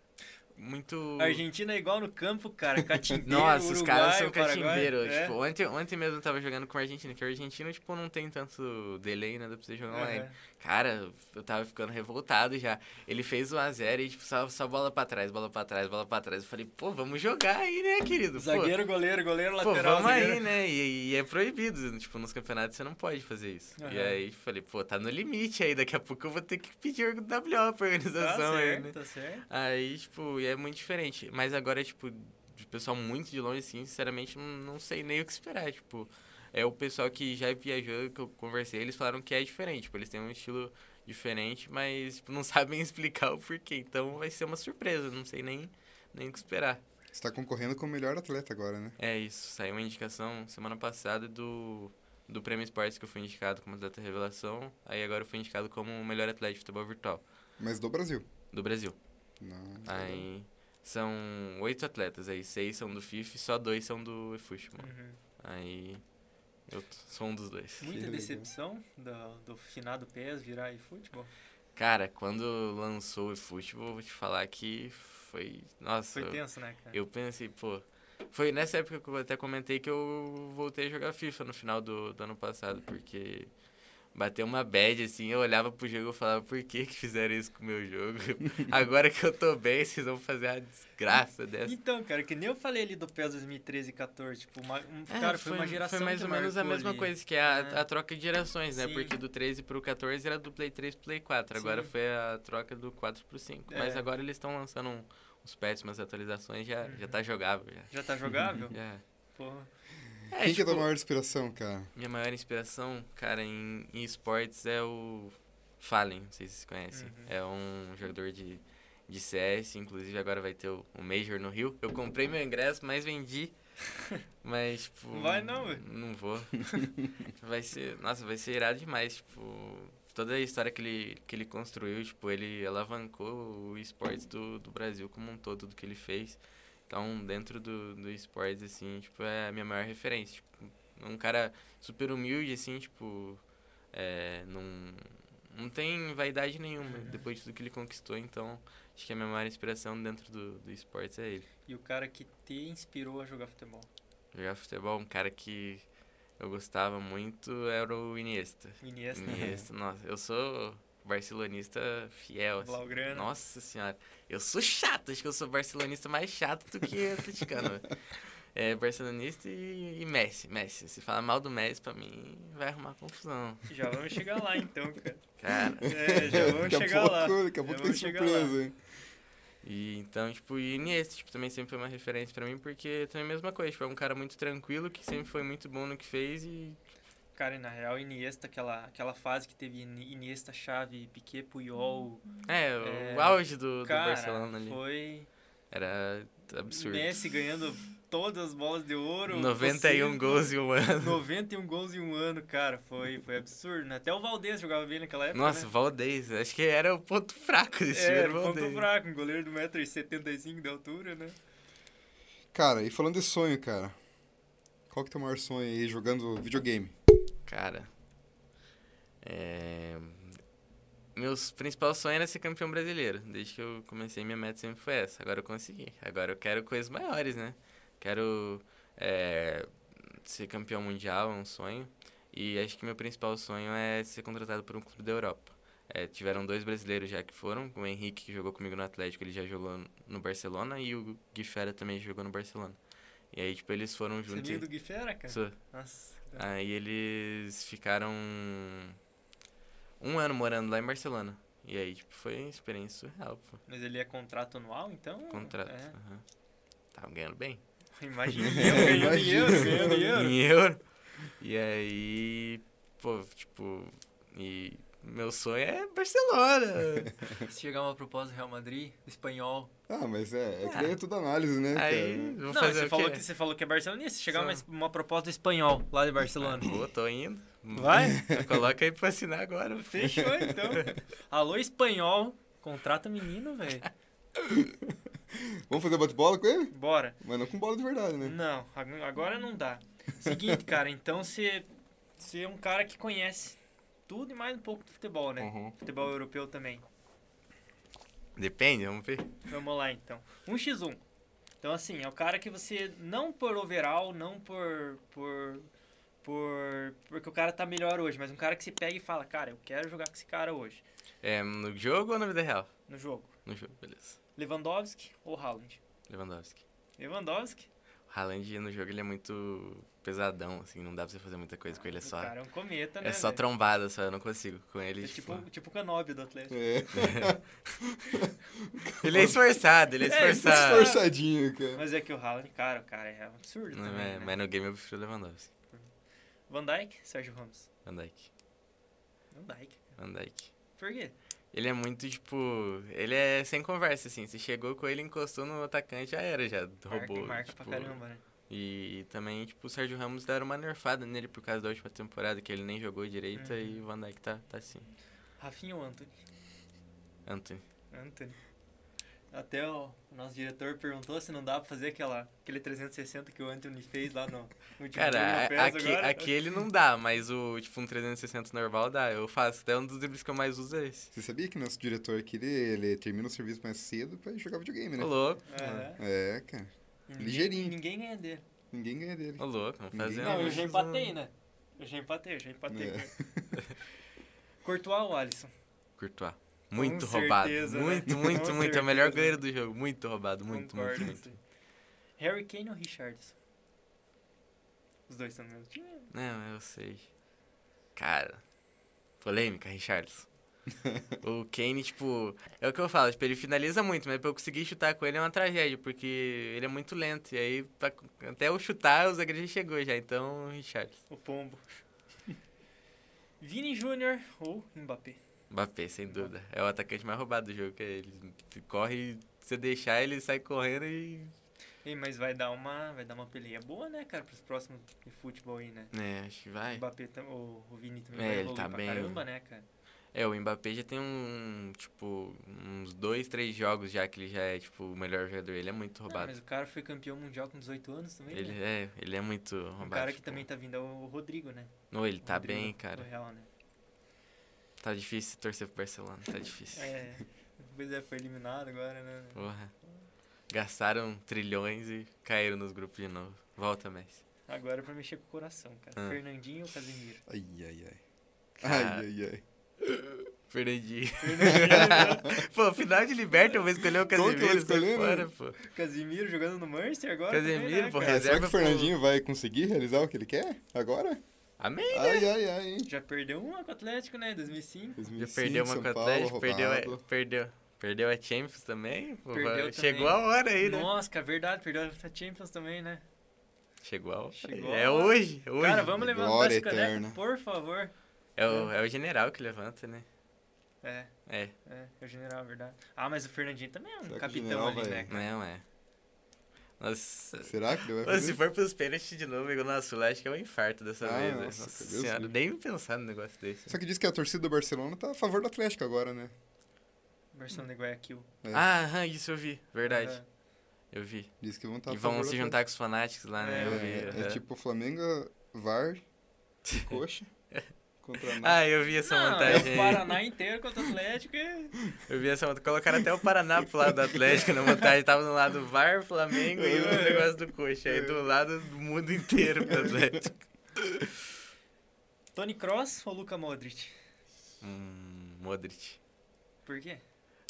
Muito... A Argentina é igual no campo, cara, <laughs> catimbeiro, Nossa, os caras são Uruguai, catimbeiros. é. Tipo, ontem, ontem mesmo eu tava jogando com o argentino, que o argentino, tipo, não tem tanto delay, né? Dá pra você jogar online. Cara, eu tava ficando revoltado já. Ele fez o 1x0 e, tipo, só, só bola pra trás, bola pra trás, bola pra trás. Eu falei, pô, vamos jogar aí, né, querido? Pô, Zagueiro, goleiro, goleiro, Pô, lateral, vamos zagueiro. aí, né? E, e é proibido. Tipo, nos campeonatos você não pode fazer isso. E Aham. aí falei, pô, tá no limite aí. Daqui a pouco eu vou ter que pedir o WO pra organização Tá aí, certo, né? tá certo. Aí, tipo, e é muito diferente. Mas agora, tipo, de pessoal muito de longe, assim, sinceramente, não, não sei nem o que esperar. Tipo, é o pessoal que já viajou, que eu conversei, eles falaram que é diferente. Tipo, eles têm um estilo diferente, mas tipo, não <laughs> sabem explicar o porquê. Então vai ser uma surpresa, não sei nem, nem o que esperar. Você tá concorrendo com o melhor atleta agora, né? É isso, saiu uma indicação semana passada do do Prêmio Esportes que eu fui indicado como atleta revelação. Aí agora eu fui indicado como o melhor atleta de futebol virtual Mas do Brasil. do Brasil. Não, Aí são oito atletas, aí seis são do FIFA e só dois são do eFootball. Uhum. Aí eu sou um dos dois. Muita decepção do, do finado PES virar futebol. Cara, quando lançou o eFootball, vou te falar que foi. Nossa, Foi tenso, né, cara? eu pensei, pô. Foi nessa época que eu até comentei que eu voltei a jogar FIFA no final do, do ano passado, porque bateu uma bad assim, eu olhava pro jogo e falava, por que que fizeram isso com o meu jogo? <laughs> Agora que eu tô bem, vocês vão fazer a desgraça dessa. Então, cara, que nem eu falei ali do PES 2013 e 14, tipo, uma, um, É, cara, foi, uma geração Foi mais ou menos a mesma ali. coisa, que é a, É. a troca de gerações, né? Sim. Porque do 13 pro 14 era do Play 3 pro Play 4. Agora Sim. foi a troca do 4 pro 5. Mas É. agora eles estão lançando um- uns patches, umas atualizações, já, já Uhum. tá jogável. Já. Já tá jogável? <laughs> Já. Porra. É, Quem que é a tua tipo, maior inspiração, cara? Minha maior inspiração, cara, em, em esportes é o Fallen, não sei se vocês conhecem. Uhum. É um jogador de, de CS, inclusive agora vai ter o, o Major no Rio. Eu comprei meu ingresso, mas vendi. <laughs> Mas, tipo. Não vai não, velho. Não vou. <laughs> vai ser. Nossa, vai ser irado demais. Tipo, toda a história que ele, que ele construiu, tipo, ele alavancou o esportes do, do Brasil como um todo, do que ele fez. Então, dentro do, do esportes, assim, tipo, é a minha maior referência. Tipo, um cara super humilde, assim, tipo, é, não, não tem vaidade nenhuma depois de tudo que ele conquistou. Então, acho que a minha maior inspiração dentro do, do esportes é ele. E o cara que te inspirou a jogar futebol. Jogar futebol, um cara que eu gostava muito era o Iniesta. Iniesta. Iniesta, <laughs> nossa, eu sou barcelonista fiel, assim. Blaugrana. Nossa senhora, eu sou chato, acho que eu sou barcelonista mais chato do que atleticano. <laughs> é, barcelonista e, e Messi, Messi. Se falar mal do Messi, pra mim, vai arrumar confusão. Já vamos chegar lá então, cara. Cara, É, já vamos daqui chegar pouco, lá. Daqui a pouco tem surpresa, hein? E então, tipo, e Iniesta, tipo, também sempre foi uma referência pra mim, porque também é a mesma coisa, tipo, é um cara muito tranquilo, que sempre foi muito bom no que fez e Cara, e na real, Iniesta, aquela, aquela fase que teve Ini- Iniesta, Xavi, Piquet, Puyol. é, o É, auge do, do Cara, Barcelona ali. foi Era absurdo. Messi ganhando todas as bolas de ouro. 91 possível. gols em um ano. <laughs> 91 gols em um ano, cara. Foi, foi absurdo, né? Até o Valdez jogava bem naquela época, Nossa, né? Valdez, acho que era o ponto fraco desse time, É, era era o ponto fraco, um goleiro de 1,75m de altura, né? Cara, e falando de sonho, cara. Qual que é o teu maior sonho aí jogando videogame? Cara, é... Meus principal sonho era ser campeão brasileiro. Desde que eu comecei, minha meta sempre foi essa. Agora eu consegui. Agora eu quero coisas maiores, né? Quero é, ser campeão mundial, é um sonho. E acho que meu principal sonho é ser contratado por um clube da Europa. É, tiveram dois brasileiros já que foram. O Henrique, que jogou comigo no Atlético, ele já jogou no Barcelona. E o Gui Fera também jogou no Barcelona. E aí, tipo, eles foram Você juntos. amigo e- do Gui Fera, cara? Sou. Nossa. Aí eles ficaram um ano morando lá em Barcelona. E aí, tipo, foi uma experiência surreal, pô. Mas ele é contrato anual, então? Contrato. É. aham. Tava ganhando bem. Imagina, eu <laughs> ganhando em Imagina. euro, ganhando em euro. Em euro. E aí, pô, tipo, e meu sonho é Barcelona. <laughs> Se chegar uma proposta do Real Madrid, espanhol. Ah, mas é, é que Ah. daí é tudo análise, né, aí, cara? vou Não, você falou, que, você falou que é barcelonista. Se chegar uma, uma proposta do espanhol lá de Barcelona. <laughs> Pô, tô indo. Vai? <laughs> Coloca aí pra assinar agora. Fechou, então. Alô, espanhol. Contrata menino, velho. Vamos fazer bate-bola com ele? Bora. Mas não com bola de verdade, né? Não, ag- agora não dá. Seguinte, cara, então você, você é um cara que conhece tudo e mais um pouco do futebol, né? Uhum. Futebol europeu também. Depende, vamos ver. Vamos lá, então. 1x1. Então, assim, é o cara que você, não por overall, não por, por, por... Porque o cara tá melhor hoje, mas um cara que se pega e fala, cara, eu quero jogar com esse cara hoje, É no jogo ou na vida real? no jogo. No jogo, beleza. Lewandowski ou Haaland? Lewandowski. Lewandowski? O Haaland no jogo ele é muito pesadão, assim, não dá pra você fazer muita coisa com ele, é O só. cara é um cometa, né? É só trombada, só, eu não consigo. Com ele, É tipo... tipo, tipo o Canóbio do Atlético. É, <laughs> Ele é esforçado, ele é É, esforçado. esforçadinho, cara. Mas é que o Haaland, cara, o cara é um absurdo Não, também, é, né? Mas no game eu prefiro o Lewandowski. Van Dijk, Sérgio Ramos. Van Dijk. Van Dijk. Van Dijk. Por quê? Ele é muito, tipo... Ele é sem conversa, assim. Você chegou com ele, encostou no atacante, já era, já Marca, roubou. marca tipo, pra caramba, né? E também, tipo, o Sérgio Ramos deram uma nerfada nele por causa da última temporada, que ele nem jogou direito, Uhum. e o Van Dijk tá, tá assim. Rafinha ou Anthony? Anthony. Anthony. Até o nosso diretor perguntou se não dá pra fazer aquela, aquele 360 que o Anthony fez lá no, no último Cara, a- aqui, agora. aquele não dá, mas o, tipo, um 360 normal dá. Eu faço. Até um dos dribles que eu mais uso é esse. Você sabia que nosso diretor aqui, ele, ele termina o serviço mais cedo pra jogar videogame, né? Ô, louco. É, É, cara. Ninguém- Ligeirinho. Ninguém ganha dele. Ninguém ganha dele. Ô, louco. Vamos Ninguém- fazer Não, eu já empatei, né? Eu já empatei, eu já empatei. É. <laughs> Courtois ou Alisson? Courtois. Muito Com roubado. certeza, né? Muito, Com muito, muito. É o melhor goleiro do jogo. Muito roubado. Muito, Concordo muito, muito. Harry Kane ou Richardson? Os dois estão no mesmo time? Não, eu sei. Cara, polêmica, Richarlison. <laughs> o Kane, tipo, é o que eu falo, tipo, ele finaliza muito, mas pra eu conseguir chutar com ele é uma tragédia, porque ele é muito lento. E aí, pra- até eu chutar, o zagueiro já chegou já, então, Richarlison. O Pombo. <laughs> Vini Júnior ou Mbappé? Mbappé, sem dúvida. É o atacante mais roubado do jogo, que é ele corre, se você deixar, ele sai correndo e... Ei, mas vai dar uma, vai dar uma peleia boa, né, cara, pros próximos de futebol aí, né? É, acho que O vai. Mbappé, tam- o, o Vini também É, vai ele tá pra bem. caramba, né, cara? É, o Mbappé já tem um, tipo, uns dois, três jogos já que ele já é, tipo, o melhor jogador. Ele é muito Não, roubado. mas o cara foi campeão mundial com 18 anos também, Ele né? é, ele é muito roubado. Um cara que tipo, também tá vindo é o Rodrigo, né? Não, ele O tá Rodrigo bem, cara. Real, né? Tá difícil torcer pro Barcelona, tá difícil. É, pois é, foi eliminado agora, né? Porra. Gastaram trilhões e caíram nos grupos de novo. Volta, Messi. Agora é pra mexer com o coração, cara. Ah. Fernandinho ou Casemiro? Ai, ai, ai. Cara. Ai, ai, ai. Fernandinho. <laughs> pô, final de Liberta eu vou escolher o que sai escolher, fora, né? pô. Casimiro jogando no Manchester agora? Né, pô, cara? É, será que reserva o Fernandinho vai conseguir realizar o que ele quer agora? Amém. Ai, ai, ai. hein? Já perdeu uma com o Atlético, né? 2005. Já 2005, perdeu uma São com o Paulo, Atlético, perdeu, a- perdeu, perdeu a Champions também. Pô, Perdeu vai- também. Chegou a hora aí, né? Nossa, cara, verdade, perdeu a Champions também, né? Chegou a hora. Chegou a é hora. hoje, é hoje. Cara, vamos levantar esse caneco, por favor. É o, é o general que levanta, né? É, É, é, é o general, é verdade. Ah, mas o Fernandinho também é um Será capitão general ali, vai- né? cara? não é. Nossa. Será que ele vai fazer? Se for pros pênaltis de novo, igual na Sul, acho que é um infarto dessa Ah, vez. né? nossa, Nossa Deus senhora, livre. nem pensar no negócio desse. Só que diz que a torcida do Barcelona tá a favor do Atlético agora, né? Versão de Guayaquil. É. Ah, aham, isso eu vi, verdade. É. Eu vi. Diz que vão estar e a vão se juntar com os fanáticos lá, né? É, eu vi. É, é tipo Flamengo, VAR e <laughs> Coxa contra nós. Ah, eu vi essa Não, é montagem o. Paraná inteiro contra o Atlético e... Eu vi essa montagem. Colocaram até o Paraná pro lado do Atlético na montagem. Tava do lado VAR, Flamengo e o negócio do coxa. Aí do lado do mundo inteiro pro Atlético. Tony Cross ou Luka Modric? Hum, Modric. Por quê?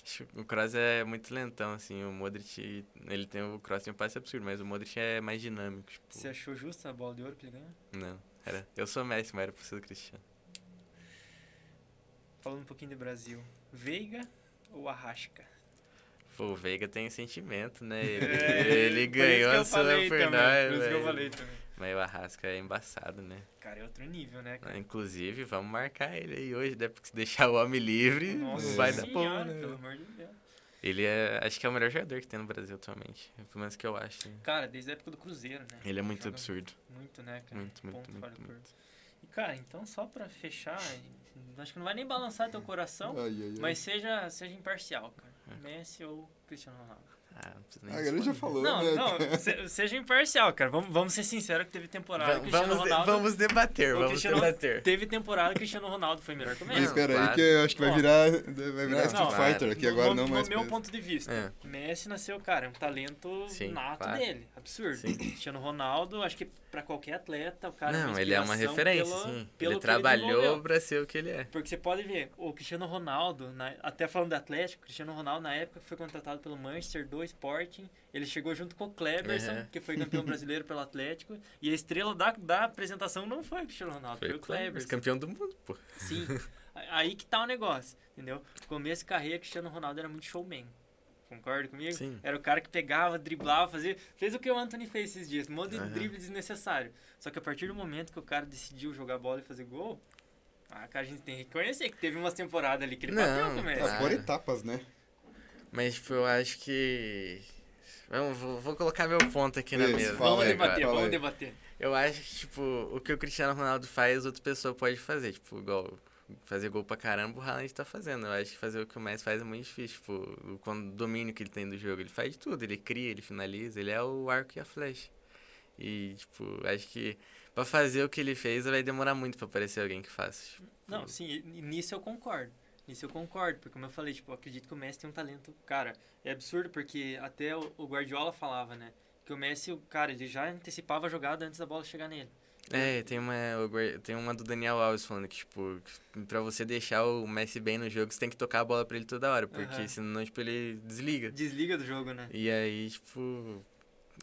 Acho que O Kroos é muito lentão, assim. O Modric, ele tem o Kroos tem um passe absurdo, mas o Modric é mais dinâmico. Tipo, Você achou justa a bola de ouro que ele ganhou? não. Era, eu sou Messi, mas era pra ser Cristiano. Falando um pouquinho de Brasil. Veiga ou Arrasca? Pô, o Veiga tem sentimento, né? <laughs> Ele, É, ele ganhou a também, Nós, Por isso que eu falei também. Mas o Arrasca é embaçado, né? Cara, é outro nível, né, cara? Inclusive, vamos marcar ele aí hoje, né? Porque se deixar o homem livre, Nossa vai dar senhora, bom, né? pelo amor de Deus. Ele é, acho que é o melhor jogador que tem no Brasil atualmente. Pelo menos que eu acho. Cara, desde a época do Cruzeiro, né? Ele é muito absurdo. Muito, né, cara? Muito, muito, Ponto muito, fora do muito. Cara, então só pra fechar, acho que não vai nem balançar teu coração, Ai, ai, ai. mas seja, seja imparcial, cara. É. Messi ou Cristiano Ronaldo. Ah, não Ah, ele já falou, Não, né? não, se- seja imparcial, cara. Vamos, vamos ser sinceros que teve temporada que Va- o Cristiano Vamos, de- Ronaldo... vamos debater, vamos Cristiano- debater. Teve temporada que o Cristiano Ronaldo foi melhor que o Mas Messi. espera aí que eu acho que vai virar, vai virar Não, Street claro. Fighter aqui agora, no, não no mais. meu mas- ponto de vista, É. Messi nasceu, cara, é um talento Sim, nato claro. dele. Absurdo. Sim. Cristiano Ronaldo, acho que pra qualquer atleta, o cara Não, ele é uma referência, pelo- sim. pelo ele trabalhou desenvolveu. pra ser o que ele é. Porque você pode ver, o Cristiano Ronaldo, na- até falando do Atlético, o Cristiano Ronaldo na época foi contratado pelo Manchester do Sporting, ele chegou junto com o Cleberson, Uhum. que foi campeão brasileiro pelo Atlético, e a estrela da, da apresentação não foi o Cristiano Ronaldo, foi, Foi o o Cleberson, Cleberson. campeão do mundo, pô. Sim. Aí que tá o negócio, entendeu? Começo de carreira, Cristiano Ronaldo era muito showman. Concorda comigo? Sim. Era o cara que pegava, driblava, fazia. Fez o que o Anthony fez esses dias, um monte de Aham. drible desnecessário. Só que a partir do momento que o cara decidiu jogar bola e fazer gol, ah, cara, a gente tem que reconhecer que teve umas temporadas ali que ele Não, bateu o. Ah, Ah. por etapas, né? Mas, tipo, eu acho que. Vamos, vou, vou colocar meu ponto aqui na Isso, mesa. fala vamos aí, debater, vamos aí. debater. Eu acho que, tipo, o que o Cristiano Ronaldo faz, outra pessoa pode fazer. Tipo, igual fazer gol pra caramba, o Haaland tá fazendo. Eu acho que fazer o que o Messi faz é muito difícil. Tipo, o, domínio que ele tem do jogo, ele faz de tudo. Ele cria, ele finaliza, ele é o arco e a flecha. E, tipo, acho que pra fazer o que ele fez, vai demorar muito pra aparecer alguém que faça. Tipo, Não, sim, nisso eu concordo. Nisso eu concordo, porque como eu falei, tipo, eu acredito que o Messi tem um talento, cara, é absurdo porque até o, Guardiola falava, né, que o Messi, o cara, ele já antecipava a jogada antes da bola chegar nele. É, tem uma, tem uma do Daniel Alves falando que, tipo, pra você deixar o Messi bem no jogo, você tem que tocar a bola pra ele toda hora, porque Aham. senão, tipo, ele desliga. Desliga do jogo, né? E aí, tipo.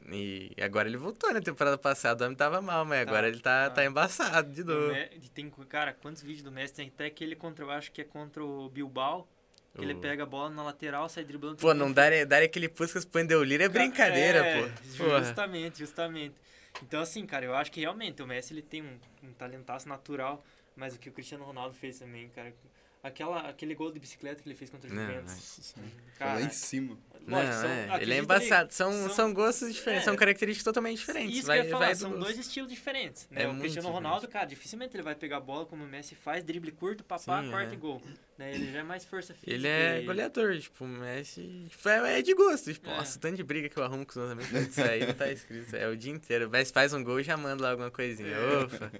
E agora ele voltou na temporada passada, o homem tava mal, mas Tá, agora ele tá, tá. tá embaçado de novo. Tem, cara, quantos vídeos do Messi tem até aquele contra, eu acho que é contra o Bilbao, que ele pega a bola na lateral, sai driblando. Pô, não dar, dar aquele Puskas pro Endeolira é brincadeira, é, pô. Justamente, justamente. Então, assim, cara, eu acho que realmente o Messi ele tem um, um talentaço natural, mas o que o Cristiano Ronaldo fez também, cara. Aquela, aquele gol de bicicleta que ele fez contra o Não, Juventus. Cara, lá em cima. Não, lógico, são- é, ele é embaçado. São, são- são, gostos diferentes, é. são características totalmente diferentes. Isso vai, que eu ia falar, do são gosto. dois estilos diferentes. Né? É o Cristiano diferente. Ronaldo, cara, dificilmente ele vai pegar a bola como o Messi faz, drible curto, papá, Sim, quarta é. e gol. Né? Ele já é mais força física. Ele é e- goleador, tipo, o Messi. tipo, É, é de gosto. Tipo, É. nossa, o tanto de briga que eu arrumo com os meus amigos. Isso aí não tá escrito. É o dia inteiro. O Messi faz um gol e já manda lá alguma coisinha. É. Opa.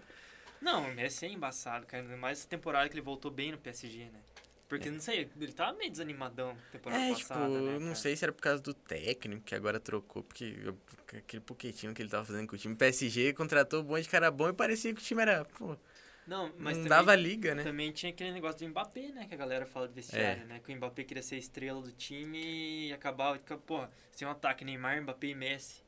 Não, o Messi é embaçado, cara. Mais essa temporada que ele voltou bem no PSG, né? Porque, não sei, ele tava meio desanimadão temporada É, tipo, passada, né, eu não sei se era por causa do técnico que agora trocou, porque aquele pouquinho que ele tava fazendo com o time. PSG contratou um monte de cara bom e parecia que o time era. Pô, Não, mas não também, dava liga, né? também tinha aquele negócio do Mbappé, né? Que a galera fala do vestiário, né? Que o Mbappé queria ser estrela do time e acabava... Pô, sem um ataque Neymar, Mbappé e Messi.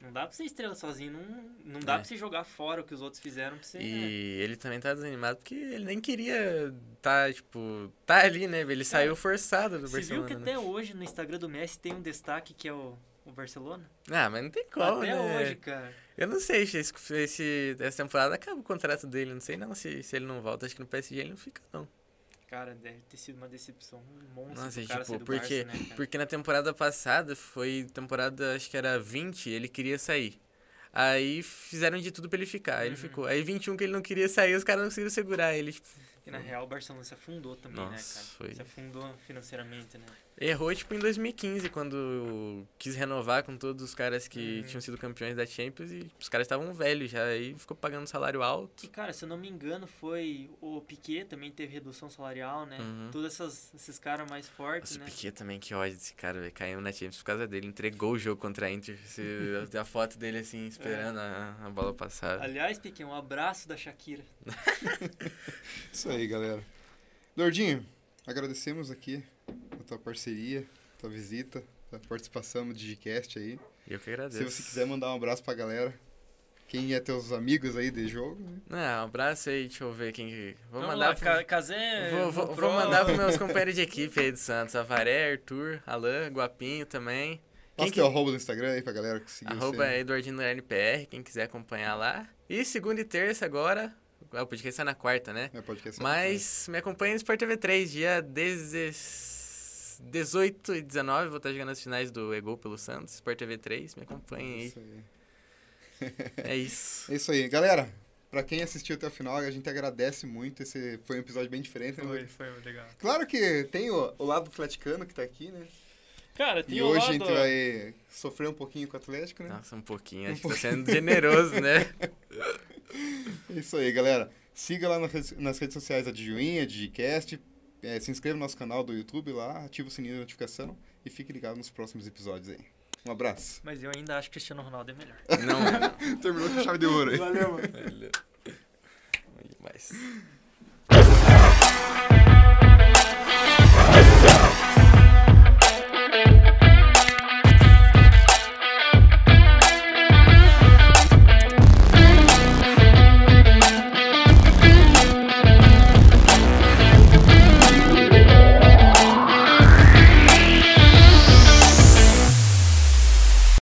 Não dá pra ser estrela sozinho, não, não dá É. pra você jogar fora o que os outros fizeram pra você... né? E ele também tá desanimado porque ele nem queria tá, tipo, tá ali, né? Ele saiu forçado do Você viu Barcelona. que né? até hoje no Instagram do Messi tem um destaque que é o, o Barcelona? Ah, mas não tem como, até né? hoje, cara. Eu não sei se esse- essa temporada acaba o contrato dele. Não sei não se, se ele não volta. Acho que no PSG ele não fica, não. Cara, deve ter sido uma decepção monstro Nossa, pro cara tipo, porque, Barça, né, porque na temporada passada foi temporada, acho que era 20, ele queria sair. Aí fizeram de tudo pra ele ficar, aí ele Uhum. ficou. Aí 21 que ele não queria sair, os caras não conseguiram segurar ele. Tipo, E na real o Barcelona se afundou também, né, Nossa, cara? foi. Se afundou financeiramente, né? Errou, tipo, em 2015, quando quis renovar com todos os caras que Uhum. tinham sido campeões da Champions e os caras estavam velhos já, aí ficou pagando salário alto. E, cara, se eu não me engano, foi o Piquet também teve redução salarial, né? Uhum. Todos essas, esses caras mais fortes, Nossa, o né? Piquet também, que ódio desse cara, velho. Caiu na Champions por causa dele. Entregou o jogo contra a Inter. Esse- a foto dele, assim, esperando a, a bola passar. Aliás, Piquet, um abraço da Shakira. <laughs> Isso aí, galera. Lordinho, agradecemos aqui a tua parceria, tua visita, a participação no Digicast aí. Eu que Se agradeço. você quiser mandar um abraço pra galera, quem é teus amigos aí de jogo, né? Não, um abraço aí, deixa eu ver quem que... Vou Vamos mandar lá, pro... Ca- Casé... Vou, vou, vou mandar pros meus <laughs> companheiros de equipe aí do Santos. Avaré, Arthur, Alan, Guapinho também. Quem Passa que... teu arroba no Instagram aí pra galera que seguiu Arroba você. Eduardino NPR, quem quiser acompanhar lá. E segunda e terça agora... Ah, O podcast sai na quarta, né? É, podcast Mas me acompanha no Sport TV 3, dia 10 18 e 19, vou estar jogando as finais do Ego pelo Santos, Sport TV 3, me acompanha aí. Isso aí. É <laughs> isso. É isso aí. Galera, pra quem assistiu até o final, a gente agradece muito. Esse foi um episódio bem diferente. né? Foi, foi legal. Claro que tem o, o lado atleticano que tá aqui, né? Cara, tem E o hoje lado... a gente vai sofrer um pouquinho com o Atlético, né? Nossa, um pouquinho, acho que tá sendo generoso, né? <laughs> É isso aí, galera. Siga lá nas redes sociais da Dijuinha, Digicast. É, se inscreva no nosso canal do YouTube lá, ativa o sininho de notificação e fique ligado nos próximos episódios aí. Um abraço. Mas eu ainda acho que Cristiano Ronaldo é melhor. <laughs> Não, não. <laughs> Terminou com chave de ouro aí. Valeu, mano. Valeu. Valeu mais.